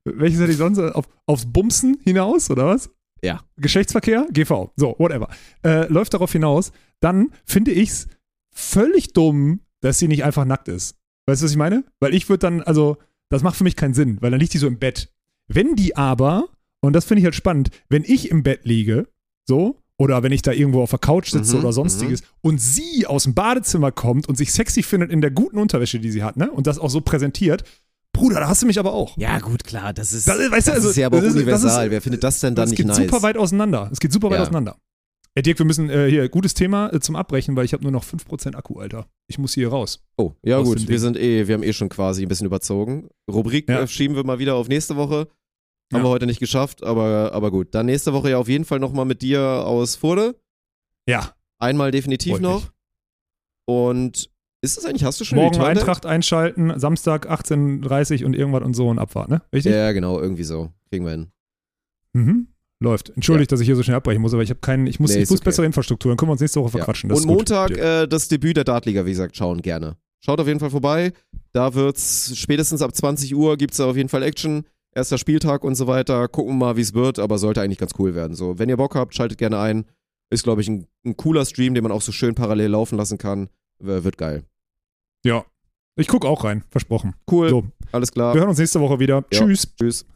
Welches hätte ich sonst? Auf, aufs Bumsen hinaus, oder was? Ja. Geschlechtsverkehr? GV. So, whatever. Äh, läuft darauf hinaus. Dann finde ich es völlig dumm, dass sie nicht einfach nackt ist. Weißt du, was ich meine? Weil ich würde dann, also, das macht für mich keinen Sinn, weil dann liegt die so im Bett. Wenn die aber, und das finde ich halt spannend, wenn ich im Bett liege, so, oder wenn ich da irgendwo auf der Couch sitze Mhm, oder sonstiges, und sie aus dem Badezimmer kommt und sich sexy findet in der guten Unterwäsche, die sie hat, ne? Und das auch so präsentiert, Bruder, da hast du mich aber auch. Ja, gut, klar, das ist, Das ist- weißt du, das also, ist ja aber das universal. ist- Wer findet das denn dann Es nicht geht nice? super weit auseinander. Es geht super weit Ja. auseinander. Ey, Dirk, wir müssen äh, hier, gutes Thema äh, zum Abbrechen, weil ich habe nur noch 5% Akku, Alter. Ich muss hier raus. Oh, ja Aus gut, wir sind eh, wir haben eh schon quasi ein bisschen überzogen. Rubrik Ja. äh, schieben wir mal wieder auf nächste Woche. Haben Ja. wir heute nicht geschafft, aber, aber gut. Dann nächste Woche ja auf jeden Fall nochmal mit dir aus Furde. Ja, Einmal definitiv Freut noch. mich. Und ist das eigentlich, hast du schon morgen Date? Eintracht einschalten, Samstag 18.30 und irgendwas und so und Abfahrt, ne? Richtig? Ja, genau, irgendwie so. Kriegen wir hin. Mhm. Läuft. Entschuldigt, dass ich hier so schnell abbrechen muss, aber ich habe keinen, ich muss, Nee, ich muss okay. bessere Infrastruktur, dann können wir uns nächste Woche verquatschen. Ja. Und. Montag äh, das Debüt der Dartliga, wie gesagt, schauen gerne. Schaut auf jeden Fall vorbei. Da wird's spätestens ab 20 Uhr gibt's da auf jeden Fall Action. Erster Spieltag und so weiter. Gucken wir mal, wie es wird, aber sollte eigentlich ganz cool werden. So, wenn ihr Bock habt, schaltet gerne ein. Ist, glaube ich, ein, ein cooler Stream, den man auch so schön parallel laufen lassen kann. W- Wird geil. Ja. Ich gucke auch rein, versprochen. Cool, So, alles klar. wir hören uns nächste Woche wieder. Ja. Tschüss. Tschüss.